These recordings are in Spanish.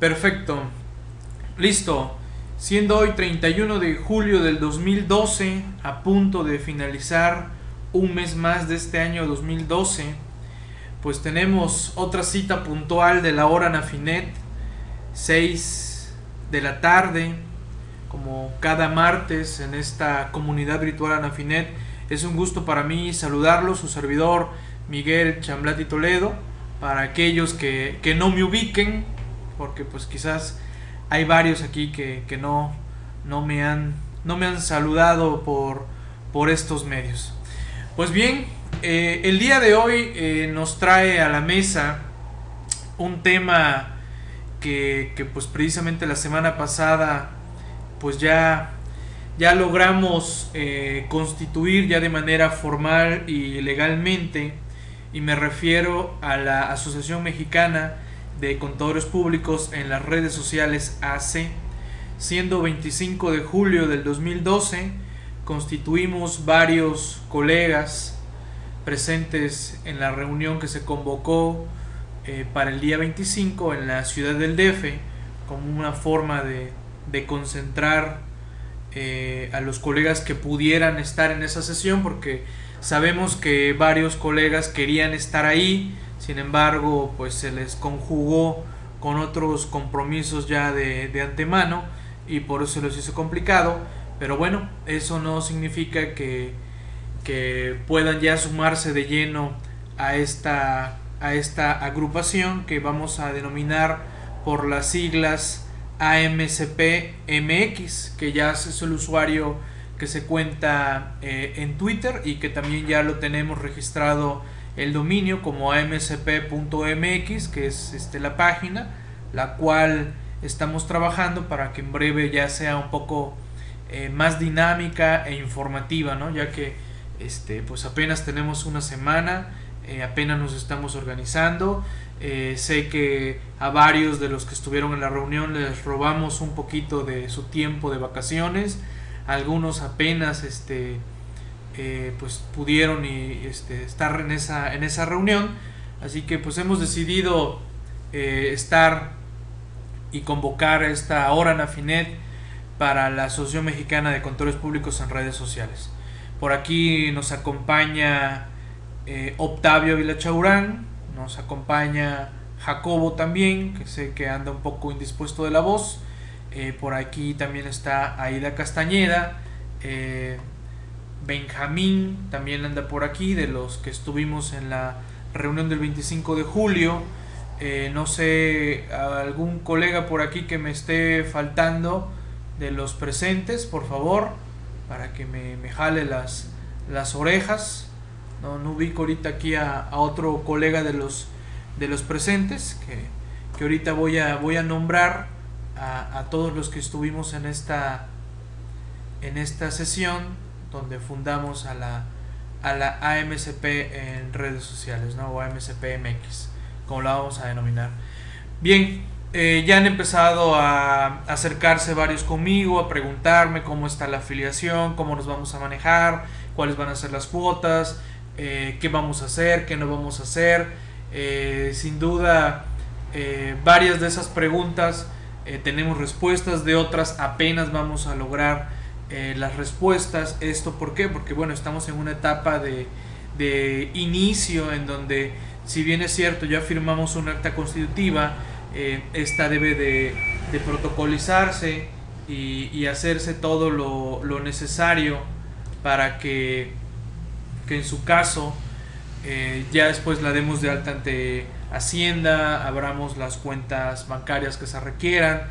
Perfecto. Listo. Siendo hoy 31 de julio del 2012, a punto de finalizar un mes más de este año 2012, pues tenemos otra cita puntual de la hora Nafinet, 6 de la tarde, como cada martes en esta comunidad virtual Anafinet. Es un gusto para mí saludarlo, su servidor Miguel Chamblati Toledo, para aquellos que, que no me ubiquen, porque pues quizás hay varios aquí que, que no, no, me han, no me han saludado por, por estos medios. Pues bien, eh, el día de hoy eh, nos trae a la mesa un tema que, que, pues precisamente la semana pasada pues ya, ya logramos eh, constituir ya de manera formal y legalmente y me refiero a la Asociación Mexicana de Contadores Públicos en las redes sociales AC. Siendo 25 de julio del 2012, constituimos varios colegas presentes en la reunión que se convocó eh, para el día 25 en la ciudad del DF como una forma de, de concentrar eh, a los colegas que pudieran estar en esa sesión porque sabemos que varios colegas querían estar ahí sin embargo, pues se les conjugó con otros compromisos ya de, de antemano y por eso se los hizo complicado. Pero bueno, eso no significa que, que puedan ya sumarse de lleno a esta, a esta agrupación que vamos a denominar por las siglas AMCP-MX, que ya es el usuario que se cuenta eh, en Twitter y que también ya lo tenemos registrado el dominio como amcp.mx, que es este, la página, la cual estamos trabajando para que en breve ya sea un poco eh, más dinámica e informativa, ¿no? ya que este, pues apenas tenemos una semana, eh, apenas nos estamos organizando. Eh, sé que a varios de los que estuvieron en la reunión les robamos un poquito de su tiempo de vacaciones, algunos apenas este, eh, pues pudieron y, este, estar en esa, en esa reunión. Así que pues hemos decidido eh, estar y convocar esta hora Nafinet para la Asociación Mexicana de Controles Públicos en redes sociales. Por aquí nos acompaña eh, Octavio Vilachaurán, nos acompaña Jacobo también, que sé que anda un poco indispuesto de la voz. por aquí también está Aida Castañeda. Benjamín también anda por aquí, de los que estuvimos en la reunión del 25 de julio. Eh, no sé, algún colega por aquí que me esté faltando de los presentes, por favor, para que me, me jale las, las orejas. No, no ubico ahorita aquí a, otro colega de los, de los presentes, que, que ahorita voy a, voy a nombrar a, a todos los que estuvimos en esta, en esta sesión donde fundamos a la, a la AMCP en redes sociales, ¿no? o AMCPMX, como la vamos a denominar. Bien, eh, ya han empezado a acercarse varios conmigo, a preguntarme cómo está la afiliación, cómo nos vamos a manejar, cuáles van a ser las cuotas, eh, qué vamos a hacer, qué no vamos a hacer. Eh, sin duda, varias de esas preguntas tenemos respuestas, de otras apenas vamos a lograr eh, las respuestas. ¿Esto por qué? Porque bueno, estamos en una etapa de, de inicio en donde, si bien es cierto, ya firmamos una acta constitutiva, eh, esta debe de, protocolizarse y, hacerse todo lo, lo, necesario para que, que en su caso eh, ya después la demos de alta ante Hacienda, abramos las cuentas bancarias que se requieran,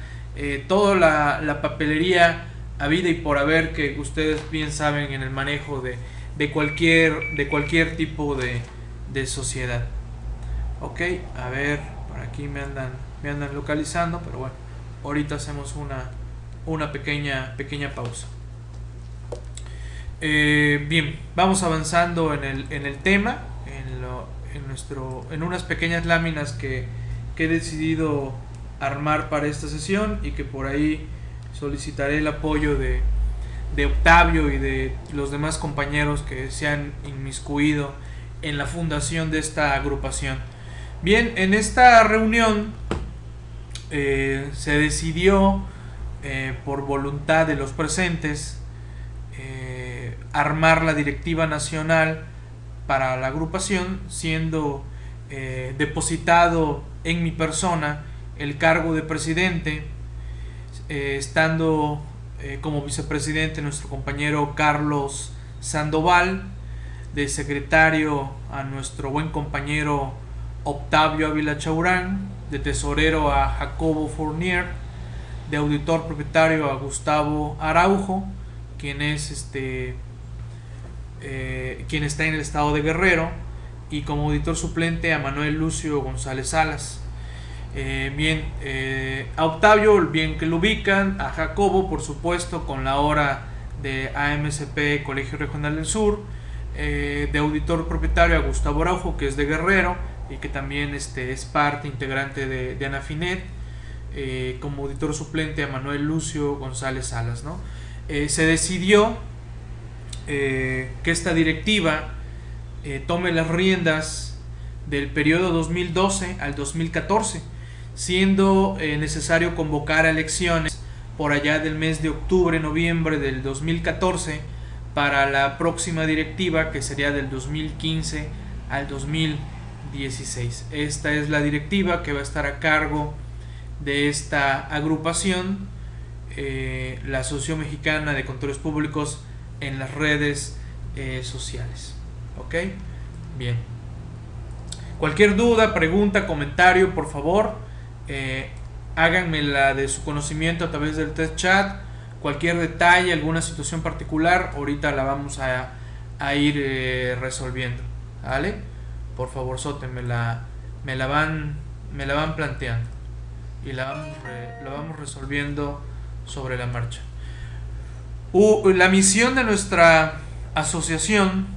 toda la, la papelería a vida y por haber que ustedes bien saben en el manejo de, de cualquier, de cualquier tipo de, de, sociedad. Ok, a ver, por aquí me andan, me andan localizando, pero bueno, ahorita hacemos una, una pequeña, pequeña pausa. Eh, bien, vamos avanzando en el, en el tema, en, lo, en, nuestro, en unas pequeñas láminas que, que he decidido armar para esta sesión y que por ahí solicitaré el apoyo de, de Octavio y de los demás compañeros que se han inmiscuido en la fundación de esta agrupación. Bien, en esta reunión eh, se decidió eh, por voluntad de los presentes eh, armar la directiva nacional para la agrupación, siendo depositado en mi persona el cargo de presidente, estando como vicepresidente nuestro compañero Carlos Sandoval, de secretario a nuestro buen compañero Octavio Ávila Chaurán, de tesorero a Jacobo Fournier, de auditor propietario a Gustavo Araujo, quien es este eh, quien está en el estado de Guerrero, y como auditor suplente a Manuel Lucio González Salas. Eh, bien, eh, a Octavio, bien que lo ubican, a Jacobo, por supuesto, con la hora de AMCP Colegio Regional del Sur, de auditor propietario a Gustavo Araujo, que es de Guerrero, y que también este, es parte integrante de, de Anafinet, eh, como auditor suplente a Manuel Lucio González Salas. ¿no? Eh, se decidió eh, que esta directiva tome las riendas del periodo 2012 al 2014, siendo necesario convocar elecciones por allá del mes de octubre, noviembre del 2014 para la próxima directiva que sería del 2015 al 2014 16. Esta es la directiva que va a estar a cargo de esta agrupación, eh, la Asociación Mexicana de Controles Públicos en las redes eh, sociales. ¿Ok? Bien. Cualquier duda, pregunta, comentario, por favor, eh, háganmela de su conocimiento a través del test chat. Cualquier detalle, alguna situación particular, ahorita la vamos a, a ir eh, resolviendo. ¿Vale? por favor Sote, me la, me la, van, me la van planteando y la vamos, vamos resolviendo sobre la marcha. la misión de nuestra asociación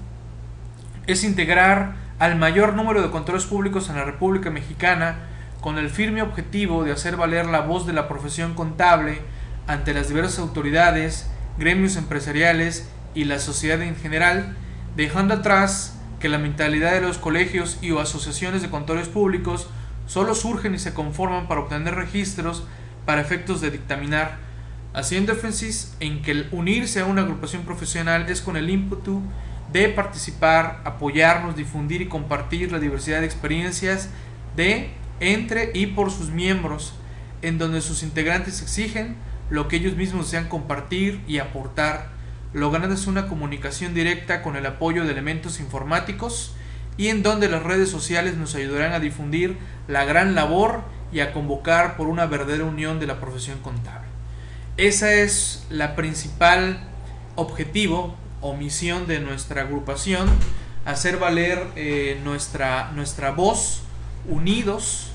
es integrar al mayor número de controles públicos en la República Mexicana con el firme objetivo de hacer valer la voz de la profesión contable ante las diversas autoridades, gremios empresariales y la sociedad en general, dejando atrás que la mentalidad de los colegios y o asociaciones de contadores públicos solo surgen y se conforman para obtener registros para efectos de dictaminar, haciendo énfasis en que el unirse a una agrupación profesional es con el ímpetu de participar, apoyarnos, difundir y compartir la diversidad de experiencias de, entre y por sus miembros, en donde sus integrantes exigen lo que ellos mismos desean compartir y aportar es una comunicación directa con el apoyo de elementos informáticos y en donde las redes sociales nos ayudarán a difundir la gran labor y a convocar por una verdadera unión de la profesión contable. Esa es la principal objetivo o misión de nuestra agrupación, hacer valer eh, nuestra, nuestra voz unidos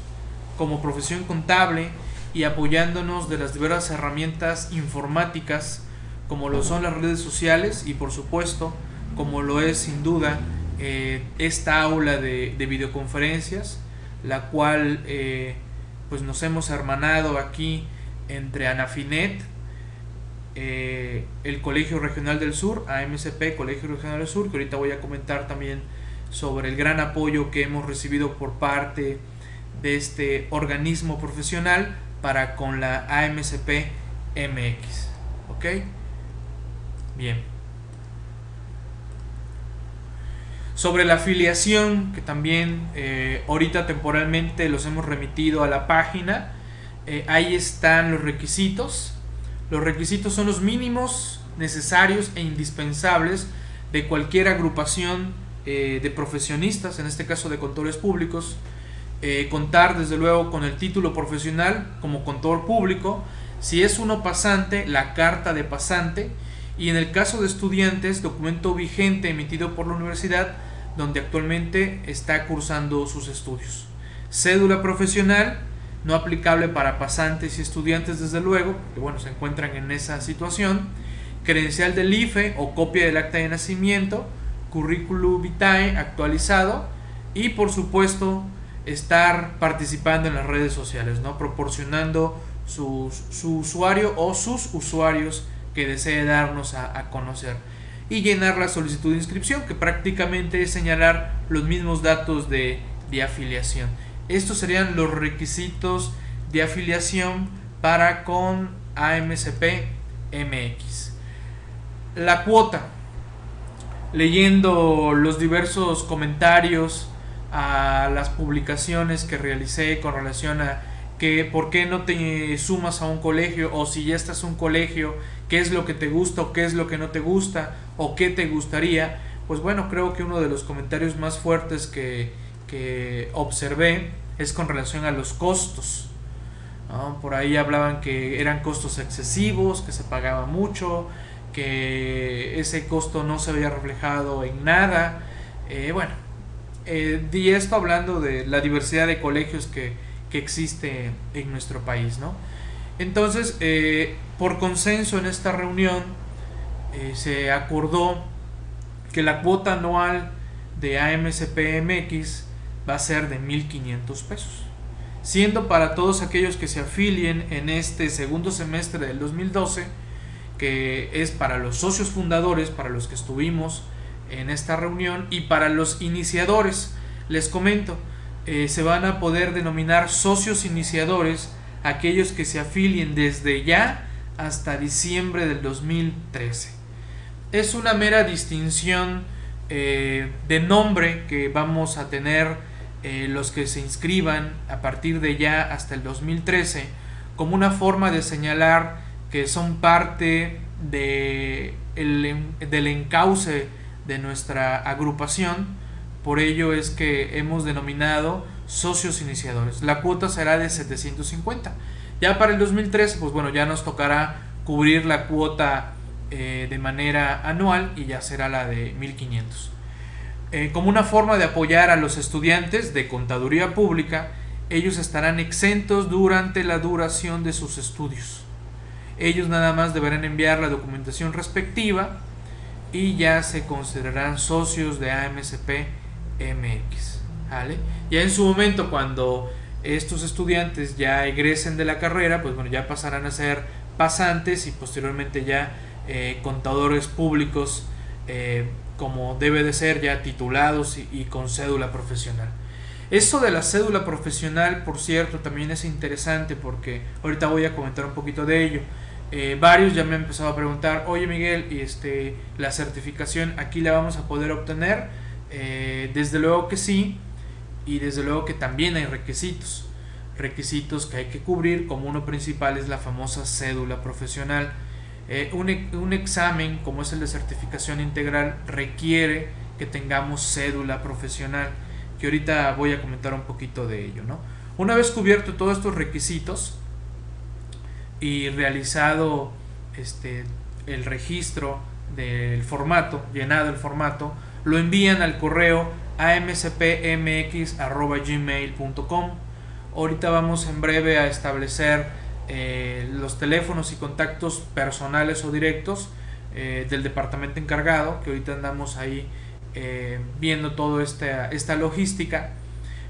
como profesión contable y apoyándonos de las diversas herramientas informáticas como lo son las redes sociales y por supuesto como lo es sin duda eh, esta aula de, videoconferencias, la cual eh, pues nos hemos hermanado aquí entre Anafinet, eh, el Colegio Regional del Sur, AMCP, Colegio Regional del Sur, que ahorita voy a comentar también sobre el gran apoyo que hemos recibido por parte de este organismo profesional para con la AMCP MX. ¿Ok? Bien. Sobre la afiliación, que también eh, ahorita temporalmente los hemos remitido a la página, eh, ahí están los requisitos. Los requisitos son los mínimos necesarios e indispensables de cualquier agrupación eh, de profesionistas, en este caso de contadores públicos. Contar desde luego con el título profesional como contador público. Si es uno pasante, la carta de pasante y en el caso de estudiantes, documento vigente emitido por la universidad donde actualmente está cursando sus estudios. Cédula profesional, no aplicable para pasantes y estudiantes desde luego, que bueno, se encuentran en esa situación. Credencial del IFE o copia del acta de nacimiento, currículum vitae actualizado y por supuesto estar participando en las redes sociales, ¿no? proporcionando su usuario o sus usuarios que desee darnos a, conocer y llenar la solicitud de inscripción que prácticamente es señalar los mismos datos de, afiliación. Estos serían los requisitos de afiliación para con AMCP MX. La cuota, leyendo los diversos comentarios a las publicaciones que realicé con relación a que por qué no te sumas a un colegio o si ya estás en un colegio, qué es lo que te gusta o qué es lo que no te gusta o qué te gustaría, pues bueno, creo que uno de los comentarios más fuertes que, que observé es con relación a los costos. Por ahí hablaban que eran costos excesivos, que se pagaba mucho, que ese costo no se había reflejado en nada. Eh, bueno, eh, di esto hablando de la diversidad de colegios que, que existe en nuestro país. ¿no? Entonces, eh, por consenso en esta reunión, eh, se acordó que la cuota anual de AMCPMX va a ser de 1.500 pesos, siendo para todos aquellos que se afilien en este segundo semestre del 2012, que es para los socios fundadores, para los que estuvimos en esta reunión, y para los iniciadores, les comento, eh, se van a poder denominar socios iniciadores aquellos que se afilien desde ya hasta diciembre del 2013. Es una mera distinción eh, de nombre que vamos a tener eh, los que se inscriban a partir de ya hasta el 2013 como una forma de señalar que son parte de del encauce de nuestra agrupación. Por ello es que hemos denominado socios iniciadores. La cuota será de 750. Ya para el 2013, pues bueno, ya nos tocará cubrir la cuota eh, de manera anual y ya será la de 1500. Eh, como una forma de apoyar a los estudiantes de contaduría pública, ellos estarán exentos durante la duración de sus estudios. Ellos nada más deberán enviar la documentación respectiva y ya se considerarán socios de AMCP MX. Ya en su momento, cuando estos estudiantes ya egresen de la carrera, pues bueno, ya pasarán a ser pasantes y posteriormente ya eh, contadores públicos eh, como debe de ser ya titulados y, con cédula profesional. Esto de la cédula profesional, por cierto, también es interesante porque ahorita voy a comentar un poquito de ello. Eh, varios ya me han empezado a preguntar, oye Miguel, y este, la certificación aquí la vamos a poder obtener. desde luego que sí, y desde luego que también hay requisitos. Requisitos que hay que cubrir, como uno principal es la famosa cédula profesional. Eh, un, un, examen como es el de certificación integral requiere que tengamos cédula profesional, que ahorita voy a comentar un poquito de ello. ¿no? Una vez cubierto todos estos requisitos y realizado este, el registro del formato, llenado el formato, lo envían al correo amcpmx.gmail.com. Ahorita vamos en breve a establecer eh, los teléfonos y contactos personales o directos eh, del departamento encargado, que ahorita andamos ahí eh, viendo toda esta, esta logística.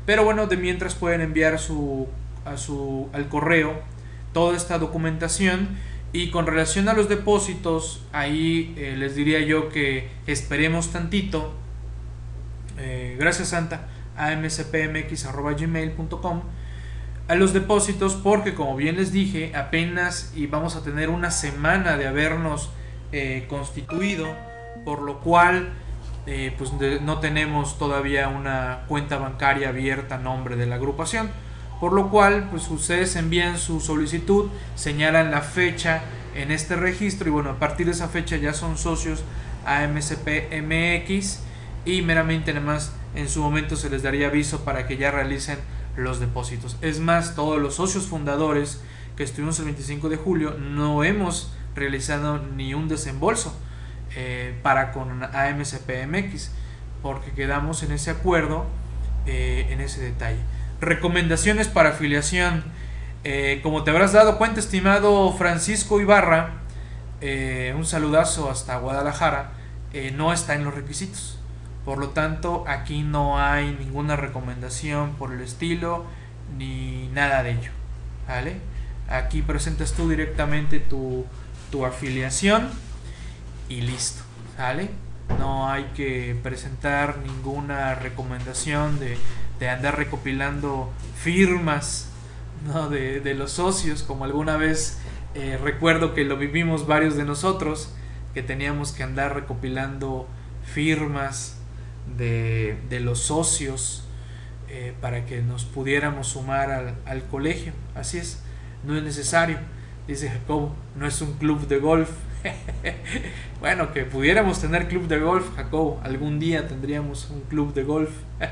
Pero bueno, de mientras pueden enviar su, a su, al correo toda esta documentación. Y con relación a los depósitos, ahí les diría yo que esperemos tantito eh, gracias Santa, a mcpmx.gmail.com a los depósitos porque como bien les dije apenas y vamos a tener una semana de habernos eh, constituido por lo cual eh, pues no tenemos todavía una cuenta bancaria abierta a nombre de la agrupación por lo cual pues ustedes envían su solicitud señalan la fecha en este registro y bueno a partir de esa fecha ya son socios a MCPMX y meramente nada más en su momento se les daría aviso para que ya realicen los depósitos. Es más, todos los socios fundadores que estuvimos el 25 de julio no hemos realizado ni un desembolso eh, para con AMCPMX porque quedamos en ese acuerdo, eh, en ese detalle. Recomendaciones para afiliación. Eh, como te habrás dado cuenta, estimado Francisco Ibarra, un saludazo hasta Guadalajara, no está en los requisitos. Por lo tanto, aquí no hay ninguna recomendación por el estilo ni nada de ello. ¿Vale? Aquí presentas tú directamente tu, afiliación y listo. ¿Vale? No hay que presentar ninguna recomendación de, de andar recopilando firmas ¿no? de, los socios, como alguna vez eh, recuerdo que lo vivimos varios de nosotros, que teníamos que andar recopilando firmas de, de los socios eh, para que nos pudiéramos sumar al, al colegio. Así es, no es necesario. Dice Jacob, no es un club de golf. bueno, que pudiéramos tener club de golf, Jacob. Algún día tendríamos un club de golf.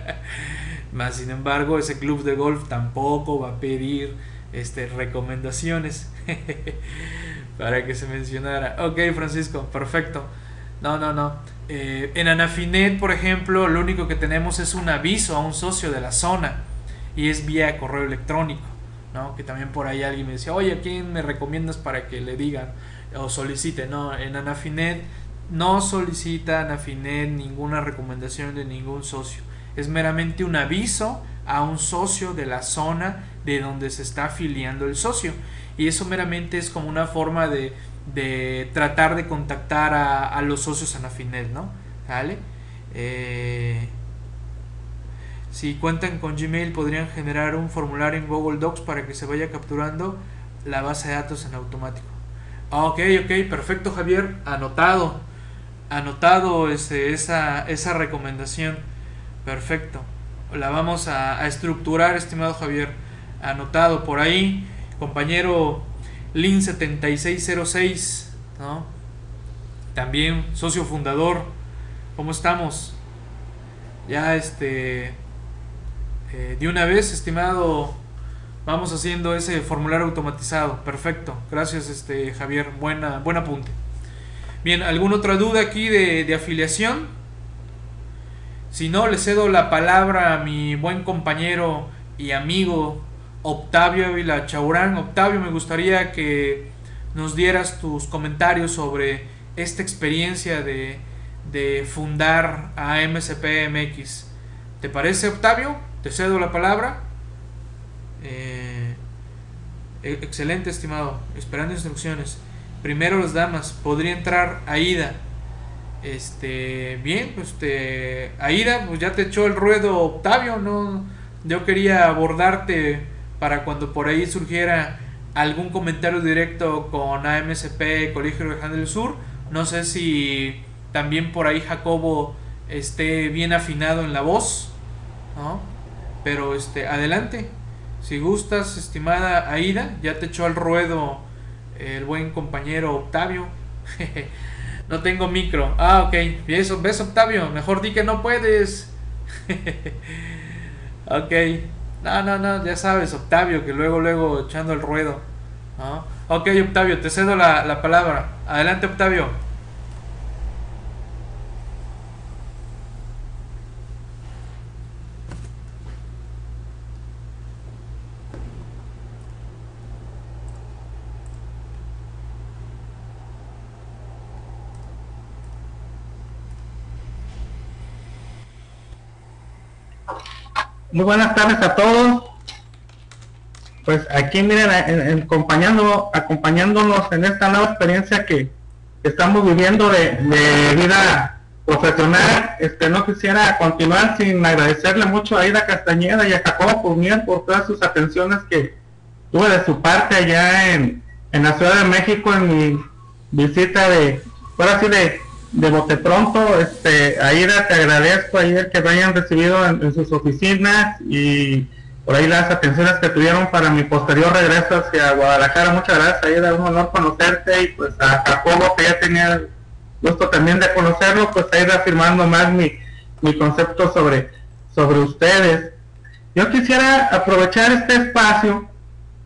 Más sin embargo, ese club de golf tampoco va a pedir este, recomendaciones para que se mencionara. Ok, Francisco, perfecto. No, no, no. Eh, en Anafinet, por ejemplo, lo único que tenemos es un aviso a un socio de la zona y es vía correo electrónico. ¿no? Que también por ahí alguien me decía, oye, ¿a quién me recomiendas para que le digan o solicite? No, en Anafinet no solicita Anafinet ninguna recomendación de ningún socio. Es meramente un aviso a un socio de la zona de donde se está afiliando el socio. Y eso meramente es como una forma de, de tratar de contactar a, a los socios Anafinet, ¿no? ¿Vale? Eh, si cuentan con Gmail podrían generar un formulario en Google Docs para que se vaya capturando la base de datos en automático. Ah, ok, ok, perfecto Javier, anotado, anotado ese, esa, esa recomendación. Perfecto. La vamos a, estructurar, estimado Javier. Anotado por ahí, compañero Lin7606, ¿no? También socio fundador. ¿Cómo estamos? Ya este eh, de una vez, estimado, vamos haciendo ese formulario automatizado. Perfecto. Gracias, este Javier. Buena, buen apunte. Bien, ¿alguna otra duda aquí de, afiliación? Si no, le cedo la palabra a mi buen compañero y amigo Octavio Ávila Chaurán. Octavio, me gustaría que nos dieras tus comentarios sobre esta experiencia de, de fundar a MSPMX. ¿Te parece, Octavio? Te cedo la palabra. Eh, e-, excelente, estimado. Esperando instrucciones. Primero las damas. Podría entrar Aida. Este, bien, pues te, Aida, pues ya te echó el ruedo Octavio, no, yo quería abordarte para cuando por ahí surgiera algún comentario directo con AMSP Colegio Regional del Sur. No sé si también por ahí Jacobo esté bien afinado en la voz, ¿no? Pero este, adelante. Si gustas, estimada Aida, ya te echó al ruedo el buen compañero Octavio. no tengo micro. Ah, ok. ¿Ves, ¿Ves Octavio? Mejor di que no puedes. ok. No, no, no, ya sabes, Octavio, que luego, luego echando el ruedo. Ok, Octavio, te cedo la, la palabra. Adelante, Octavio. Muy buenas tardes a todos. Pues aquí miren, acompañando, acompañándonos en esta nueva experiencia que estamos viviendo de, vida profesional, este no quisiera continuar sin agradecerle mucho a Ida Castañeda y a Jacobo por todas sus atenciones que tuve de su parte allá en, en la Ciudad de México en mi visita de, ahora sí de de bote pronto, este, Aida, te agradezco ayer que me hayan recibido en, sus oficinas y por ahí las atenciones que tuvieron para mi posterior regreso hacia Guadalajara. Muchas gracias, Aida, un honor conocerte y pues a Jacobo, que ya tenía gusto también de conocerlo, pues ahí afirmando más mi, mi concepto sobre, sobre ustedes. Yo quisiera aprovechar este espacio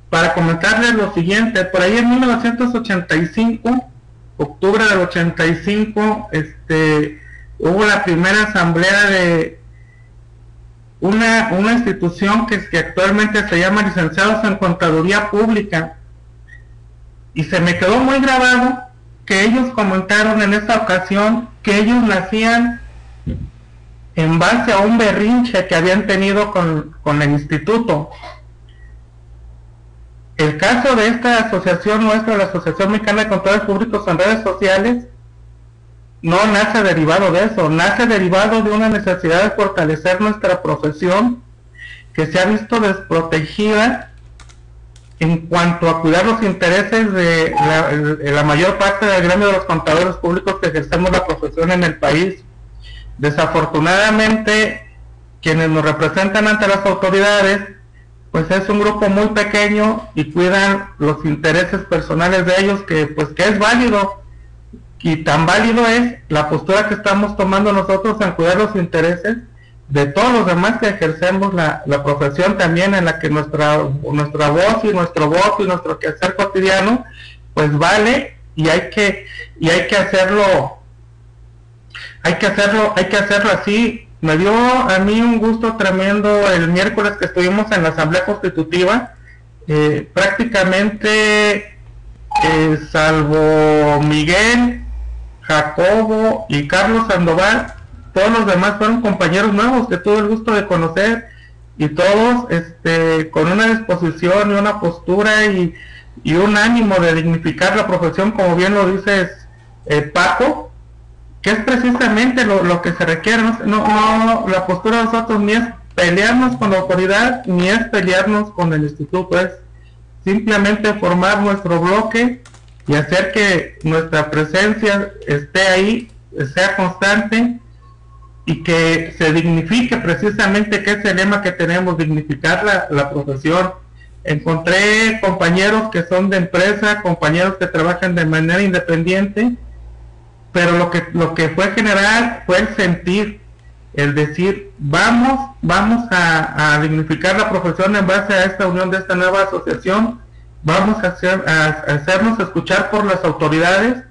para comentarles lo siguiente. Por ahí en 1985 octubre del 85, este, hubo la primera asamblea de una, una institución que, actualmente se llama Licenciados en Contaduría Pública. Y se me quedó muy grabado que ellos comentaron en esta ocasión que ellos nacían en base a un berrinche que habían tenido con, con el instituto. El caso de esta asociación nuestra, la Asociación Mexicana de Controles Públicos en Redes Sociales, no nace derivado de eso, nace derivado de una necesidad de fortalecer nuestra profesión que se ha visto desprotegida en cuanto a cuidar los intereses de la, mayor parte del gremio de los contadores públicos que ejercemos la profesión en el país. Desafortunadamente, quienes nos representan ante las autoridades, pues es un grupo muy pequeño y cuidan los intereses personales de ellos, que pues que es válido. Y tan válido es la postura que estamos tomando nosotros en cuidar los intereses de todos los demás que ejercemos la, profesión también en la que nuestra, nuestra voz y nuestro voto y nuestro quehacer cotidiano pues vale y hay que y hay que hacerlo hay que hacerlo hay que hacerlo así me dio a mí un gusto tremendo el miércoles que estuvimos en la asamblea constitutiva. Eh, prácticamente eh, salvo Miguel Jacobo y Carlos Sandoval todos los demás fueron compañeros nuevos que tuve el gusto de conocer y todos este, con una disposición y una postura y, un ánimo de dignificar la profesión, como bien lo dices eh, Paco, que es precisamente lo, que se requiere. No, no, la postura de nosotros ni es pelearnos con la autoridad, ni es pelearnos con el instituto, es simplemente formar nuestro bloque y hacer que nuestra presencia esté ahí, sea constante y que se dignifique precisamente, que es el lema que tenemos, dignificar la, la profesión. Encontré compañeros que son de empresa, compañeros que trabajan de manera independiente, pero lo que, lo que fue general fue el sentir, el decir, vamos, vamos a, a dignificar la profesión en base a esta unión de esta nueva asociación, vamos a, hacer, a hacernos escuchar por las autoridades,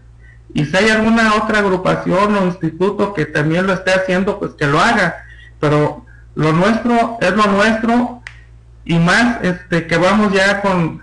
y si hay alguna otra agrupación o instituto que también lo esté haciendo, pues que lo haga. Pero lo nuestro es lo nuestro y más este que vamos ya con,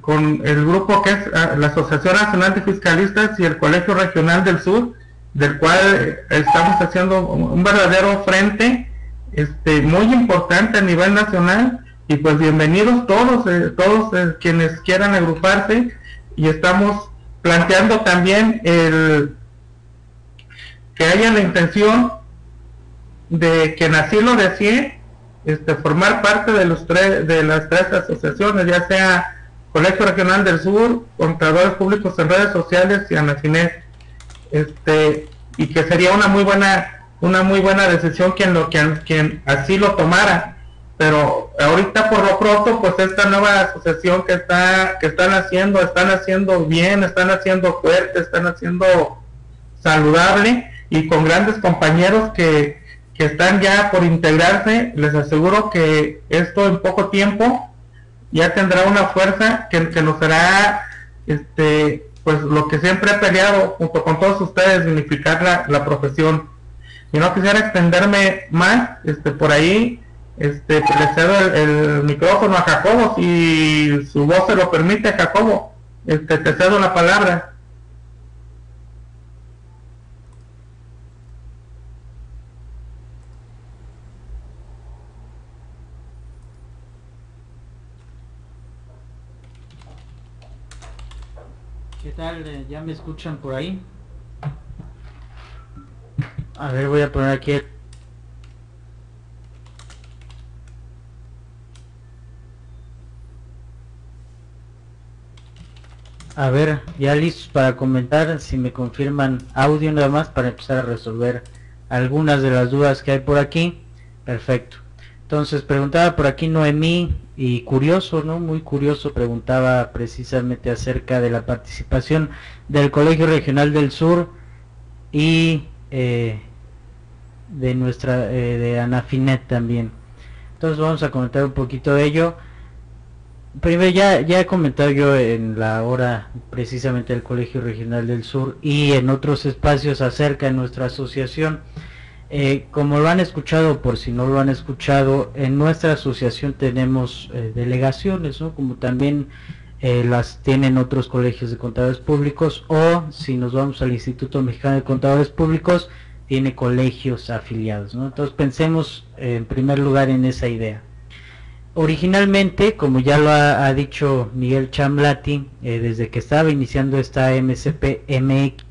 con el grupo que es ah, la Asociación Nacional de Fiscalistas y el Colegio Regional del Sur, del cual estamos haciendo un verdadero frente este muy importante a nivel nacional. Y pues bienvenidos todos eh, todos eh, quienes quieran agruparse. Y estamos planteando también el que haya la intención de que así lo desee este, formar parte de los tres de las tres asociaciones, ya sea Colegio Regional del Sur, Contadores Públicos en Redes Sociales y Anafinet, este, y que sería una muy buena una muy buena decisión quien lo quien, quien así lo tomara. Pero ahorita por lo pronto pues esta nueva asociación que está que están haciendo están haciendo bien están haciendo fuerte están haciendo saludable. Y con grandes compañeros que, que están ya por integrarse les aseguro que esto en poco tiempo ya tendrá una fuerza que, que nos hará este pues lo que siempre he peleado junto con todos ustedes unificar la, la profesión y no quisiera extenderme más este por ahí este, le cedo el, micrófono a Jacobo, si su voz se lo permite, Jacobo, este, te cedo la palabra. ¿Qué tal? Eh, ¿Ya me escuchan por ahí? A ver, voy a poner aquí A ver, ya listos para comentar, si me confirman audio nada más para empezar a resolver algunas de las dudas que hay por aquí. Perfecto. Entonces preguntaba por aquí Noemí y curioso, ¿no? Muy curioso, preguntaba precisamente acerca de la participación del Colegio Regional del Sur y eh, de nuestra, eh, de Anafinet también. Entonces vamos a comentar un poquito de ello primero ya, ya he comentado yo en la hora precisamente del Colegio Regional del Sur y en otros espacios acerca de nuestra asociación. Eh, como lo han escuchado, por si no lo han escuchado, en nuestra asociación tenemos eh, delegaciones, ¿no? como también eh, las tienen otros colegios de contadores públicos o si nos vamos al Instituto Mexicano de Contadores Públicos, tiene colegios afiliados. ¿no? Entonces pensemos en primer lugar en esa idea. Originalmente, como ya lo ha, dicho Miguel Chamlati, desde que estaba iniciando esta MCP MX,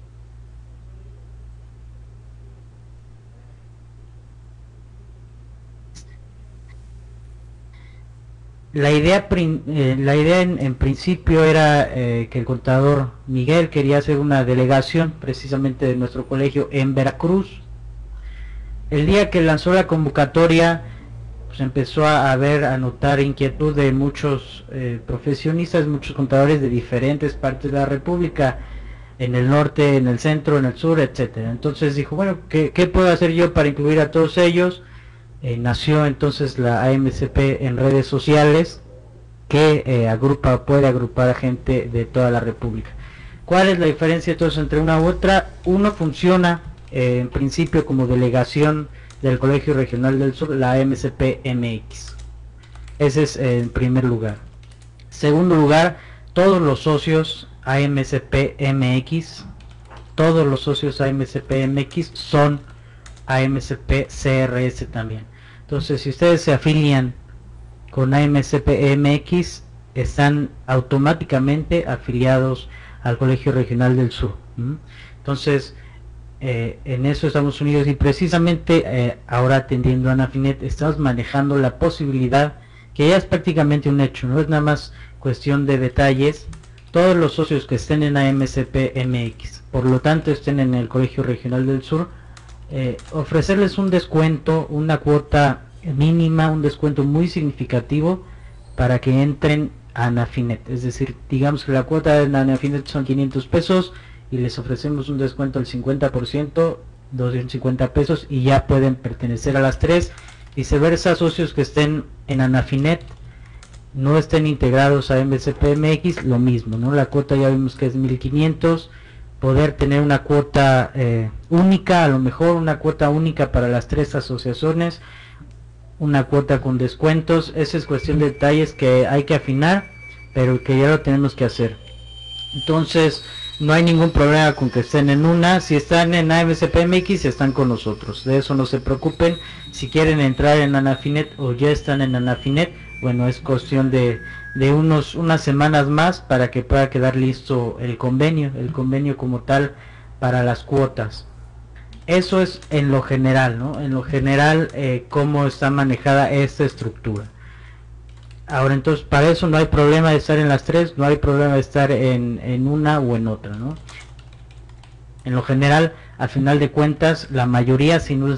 la idea, eh, la idea en, principio era eh, que el contador Miguel quería hacer una delegación precisamente de nuestro colegio en Veracruz. El día que lanzó la convocatoria, pues empezó a, haber, a notar inquietud de muchos eh, profesionistas, muchos contadores de diferentes partes de la República, en el norte, en el centro, en el sur, etcétera. Entonces dijo, bueno, ¿qué, ¿qué puedo hacer yo para incluir a todos ellos? Eh, nació entonces la AMCP en redes sociales que eh, agrupa, puede agrupar a gente de toda la República. ¿Cuál es la diferencia entonces entre una u otra? Uno funciona eh, en principio como delegación del Colegio Regional del Sur, la AMCP MX. Ese es en primer lugar. Segundo lugar, todos los socios AMCP MX, todos los socios AMCP MX son AMCP CRS también. Entonces, si ustedes se afilian con AMCPMX, están automáticamente afiliados al Colegio Regional del Sur. Entonces, eh, en eso estamos unidos y precisamente eh, ahora atendiendo a Anafinet estamos manejando la posibilidad que ya es prácticamente un hecho, no es nada más cuestión de detalles, todos los socios que estén en AMCPMX, por lo tanto estén en el Colegio Regional del Sur, eh, ofrecerles un descuento, una cuota mínima, un descuento muy significativo para que entren a Anafinet. Es decir, digamos que la cuota de Anafinet son 500 pesos y les ofrecemos un descuento del 50%, 250 pesos y ya pueden pertenecer a las tres. Viceversa, socios que estén en Anafinet no estén integrados a MCPMX, lo mismo, ¿no? La cuota ya vimos que es 1500 poder tener una cuota eh, única, a lo mejor una cuota única para las tres asociaciones, una cuota con descuentos, esa es cuestión de detalles que hay que afinar, pero que ya lo tenemos que hacer. Entonces, no hay ningún problema con que estén en una, si están en AMCPMX están con nosotros, de eso no se preocupen, si quieren entrar en Anafinet o ya están en Anafinet, bueno, es cuestión de de unos unas semanas más para que pueda quedar listo el convenio, el convenio como tal para las cuotas. Eso es en lo general, ¿no? En lo general, eh, cómo está manejada esta estructura. Ahora entonces, para eso no hay problema de estar en las tres, no hay problema de estar en, en una o en otra, ¿no? En lo general, al final de cuentas, la mayoría, si no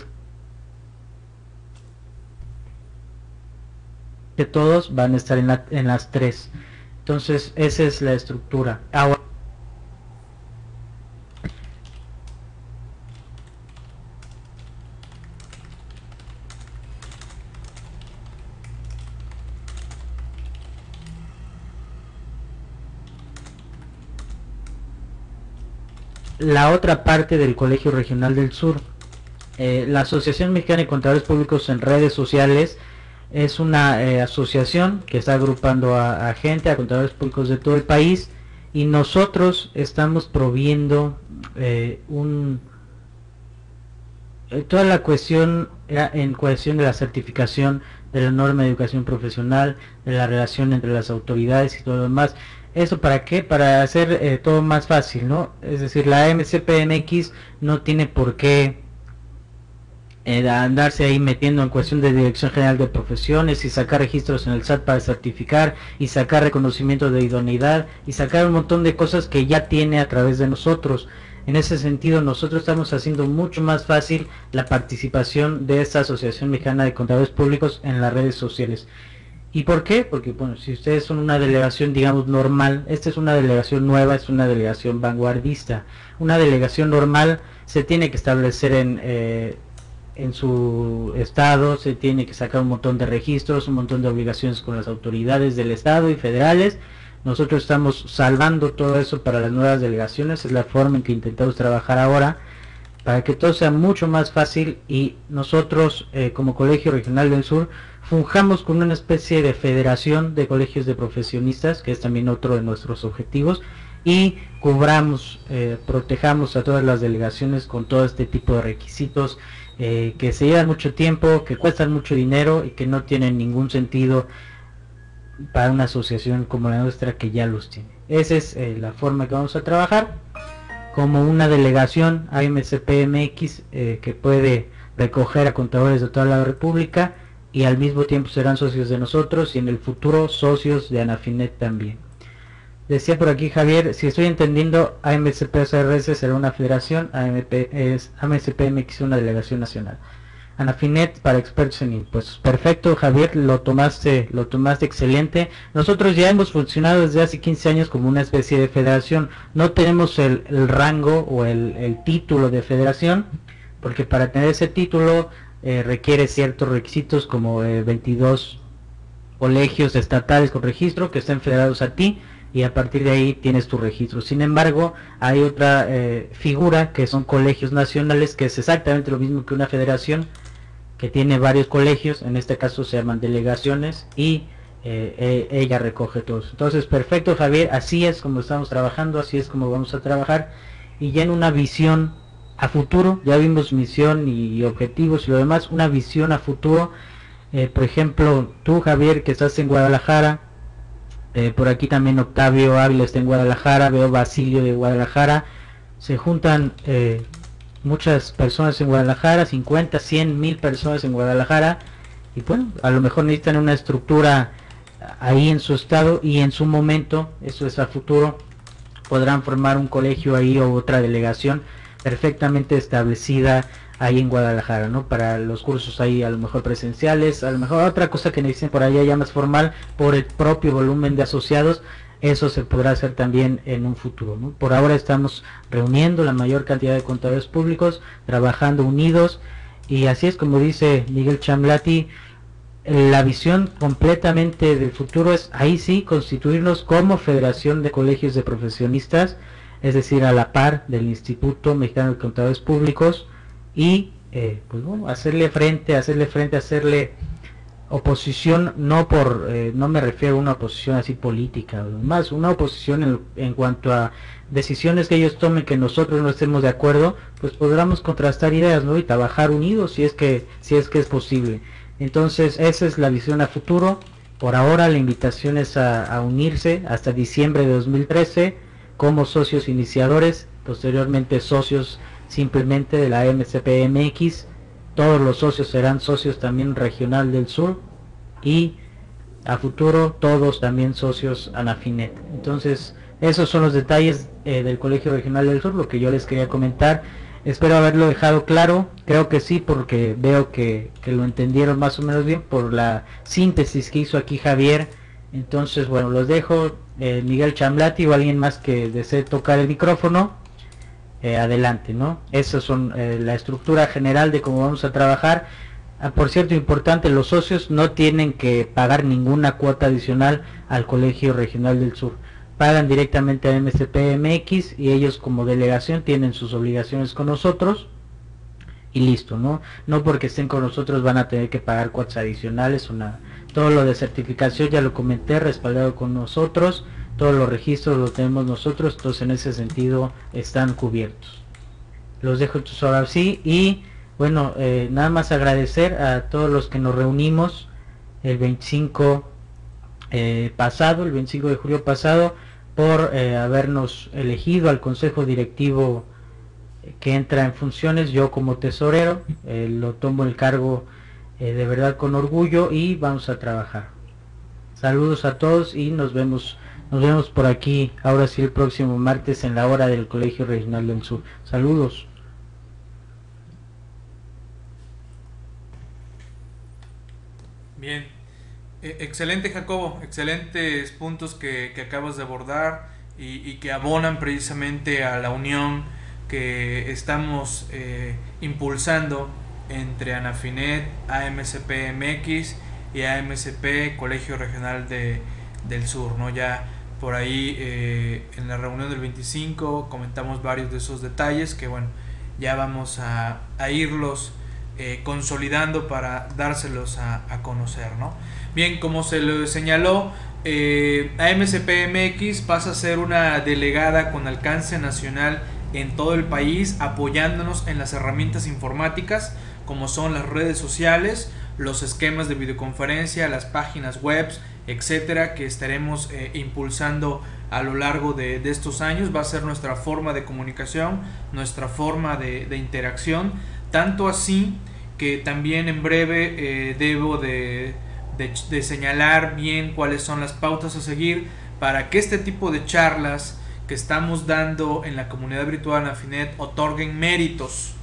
que todos van a estar en, la, en las tres. Entonces, esa es la estructura. Ahora, la otra parte del Colegio Regional del Sur. Eh, la Asociación Mexicana de Contadores Públicos en redes sociales es una eh, asociación que está agrupando a, gente, a contadores públicos de todo el país y nosotros estamos proviendo eh, un eh, toda la cuestión en cuestión de la certificación de la norma de educación profesional, de la relación entre las autoridades y todo lo demás. ¿Eso para qué? Para hacer todo más fácil, ¿no? Es decir, la MCPMX no tiene por qué eh, andarse ahí metiendo en cuestión de Dirección General de Profesiones y sacar registros en el SAT para certificar y sacar reconocimiento de idoneidad y sacar un montón de cosas que ya tiene a través de nosotros. En ese sentido, nosotros estamos haciendo mucho más fácil la participación de esta Asociación Mexicana de Contadores Públicos en las redes sociales. ¿Y por qué? Porque, bueno, si ustedes son una delegación, digamos, normal, esta es una delegación nueva, es una delegación vanguardista. Una delegación normal se tiene que establecer en... Eh, en su estado se tiene que sacar un montón de registros, un montón de obligaciones con las autoridades del estado y federales. Nosotros estamos salvando todo eso para las nuevas delegaciones, es la forma en que intentamos trabajar ahora para que todo sea mucho más fácil y nosotros eh, como Colegio Regional del Sur fungamos con una especie de federación de colegios de profesionistas, que es también otro de nuestros objetivos, y cubramos, eh, protejamos a todas las delegaciones con todo este tipo de requisitos eh, que se llevan mucho tiempo, que cuestan mucho dinero y que no tienen ningún sentido para una asociación como la nuestra que ya los tiene. Esa es eh, la forma que vamos a trabajar como una delegación AMCPMX eh, que puede recoger a contadores de toda la República y al mismo tiempo serán socios de nosotros y en el futuro socios de Anafinet también. Decía por aquí Javier, si estoy entendiendo, AMCP-SRS será una federación, AMP es, AMCP-MX una delegación nacional. Anafinet para expertos en impuestos. Perfecto, Javier, lo tomaste, lo tomaste excelente. Nosotros ya hemos funcionado desde hace 15 años como una especie de federación. No tenemos el, rango o el, título de federación, porque para tener ese título eh, requiere ciertos requisitos como 22 eh, colegios estatales con registro que estén federados a ti y a partir de ahí tienes tu registro. Sin embargo, hay otra eh, figura que son colegios nacionales, que es exactamente lo mismo que una federación, que tiene varios colegios, en este caso se llaman delegaciones, y eh, e, ella recoge todos. Entonces, perfecto Javier, así es como estamos trabajando, así es como vamos a trabajar, y ya en una visión a futuro, ya vimos misión y objetivos y lo demás, una visión a futuro, eh, por ejemplo, tú Javier que estás en Guadalajara, eh, por aquí también Octavio Ávila está en Guadalajara, veo Basilio de Guadalajara, se juntan muchas personas en Guadalajara, 50, 100 mil personas en Guadalajara, y bueno, a lo mejor necesitan una estructura ahí en su estado y en su momento, eso es a futuro, podrán formar un colegio ahí o otra delegación perfectamente establecida ahí en Guadalajara, ¿no? Para los cursos ahí a lo mejor presenciales, a lo mejor otra cosa que necesiten por allá ya más formal por el propio volumen de asociados, eso se podrá hacer también en un futuro. Por ahora estamos reuniendo la mayor cantidad de contadores públicos, trabajando unidos y así es como dice Miguel Chamlati, la visión completamente del futuro es ahí sí constituirnos como Federación de Colegios de Profesionistas, es decir, a la par del Instituto Mexicano de Contadores Públicos y eh, pues bueno, hacerle frente, hacerle frente, hacerle oposición no por eh, no me refiero a una oposición así política más una oposición en, cuanto a decisiones que ellos tomen que nosotros no estemos de acuerdo pues podremos contrastar ideas no y trabajar unidos si es que si es que es posible. Entonces esa es la visión a futuro. Por ahora la invitación es a, unirse hasta diciembre de 2013 como socios iniciadores posteriormente socios simplemente de la MCPMX todos los socios serán socios también regional del sur y a futuro todos también socios Anafinet. Entonces, esos son los detalles eh, del Colegio Regional del Sur, lo que yo les quería comentar. Espero haberlo dejado claro, creo que sí, porque veo que, lo entendieron más o menos bien por la síntesis que hizo aquí Javier. Entonces, bueno, los dejo. Eh, Miguel Chamblati o alguien más que desee tocar el micrófono. Eh, adelante, ¿no? Esas son eh, la estructura general de cómo vamos a trabajar. Ah, por cierto, importante, los socios no tienen que pagar ninguna cuota adicional al Colegio Regional del Sur. Pagan directamente a MCPMX y ellos como delegación tienen sus obligaciones con nosotros y listo, ¿no? No porque estén con nosotros van a tener que pagar cuotas adicionales o nada. Todo lo de certificación ya lo comenté, respaldado con nosotros todos los registros los tenemos nosotros, entonces en ese sentido están cubiertos. Los dejo entonces ahora sí y bueno, eh, nada más agradecer a todos los que nos reunimos el 25 eh, pasado, el 25 de julio pasado, por eh, habernos elegido al Consejo Directivo que entra en funciones, yo como tesorero, lo tomo el cargo de verdad con orgullo y vamos a trabajar. Saludos a todos y nos vemos nos vemos por aquí, ahora sí el próximo martes en la hora del Colegio Regional del Sur. Saludos. Bien, e, excelente Jacobo, excelentes puntos que, acabas de abordar y, que abonan precisamente a la unión que estamos eh, impulsando entre Anafinet, AMCP-MX y AMCP Colegio Regional de, del Sur, ¿no? Ya por ahí eh, en la reunión del 25 comentamos varios de esos detalles que bueno, ya vamos a, irlos eh, consolidando para dárselos a, conocer. ¿no? Bien, como se lo señaló, eh, AMCPMX pasa a ser una delegada con alcance nacional en todo el país, apoyándonos en las herramientas informáticas como son las redes sociales, los esquemas de videoconferencia, las páginas web, etcétera, que estaremos eh, impulsando a lo largo de, estos años. Va a ser nuestra forma de comunicación, nuestra forma de, interacción, tanto así que también en breve eh, debo de, señalar bien cuáles son las pautas a seguir para que este tipo de charlas que estamos dando en la comunidad virtual Afinet otorguen méritos.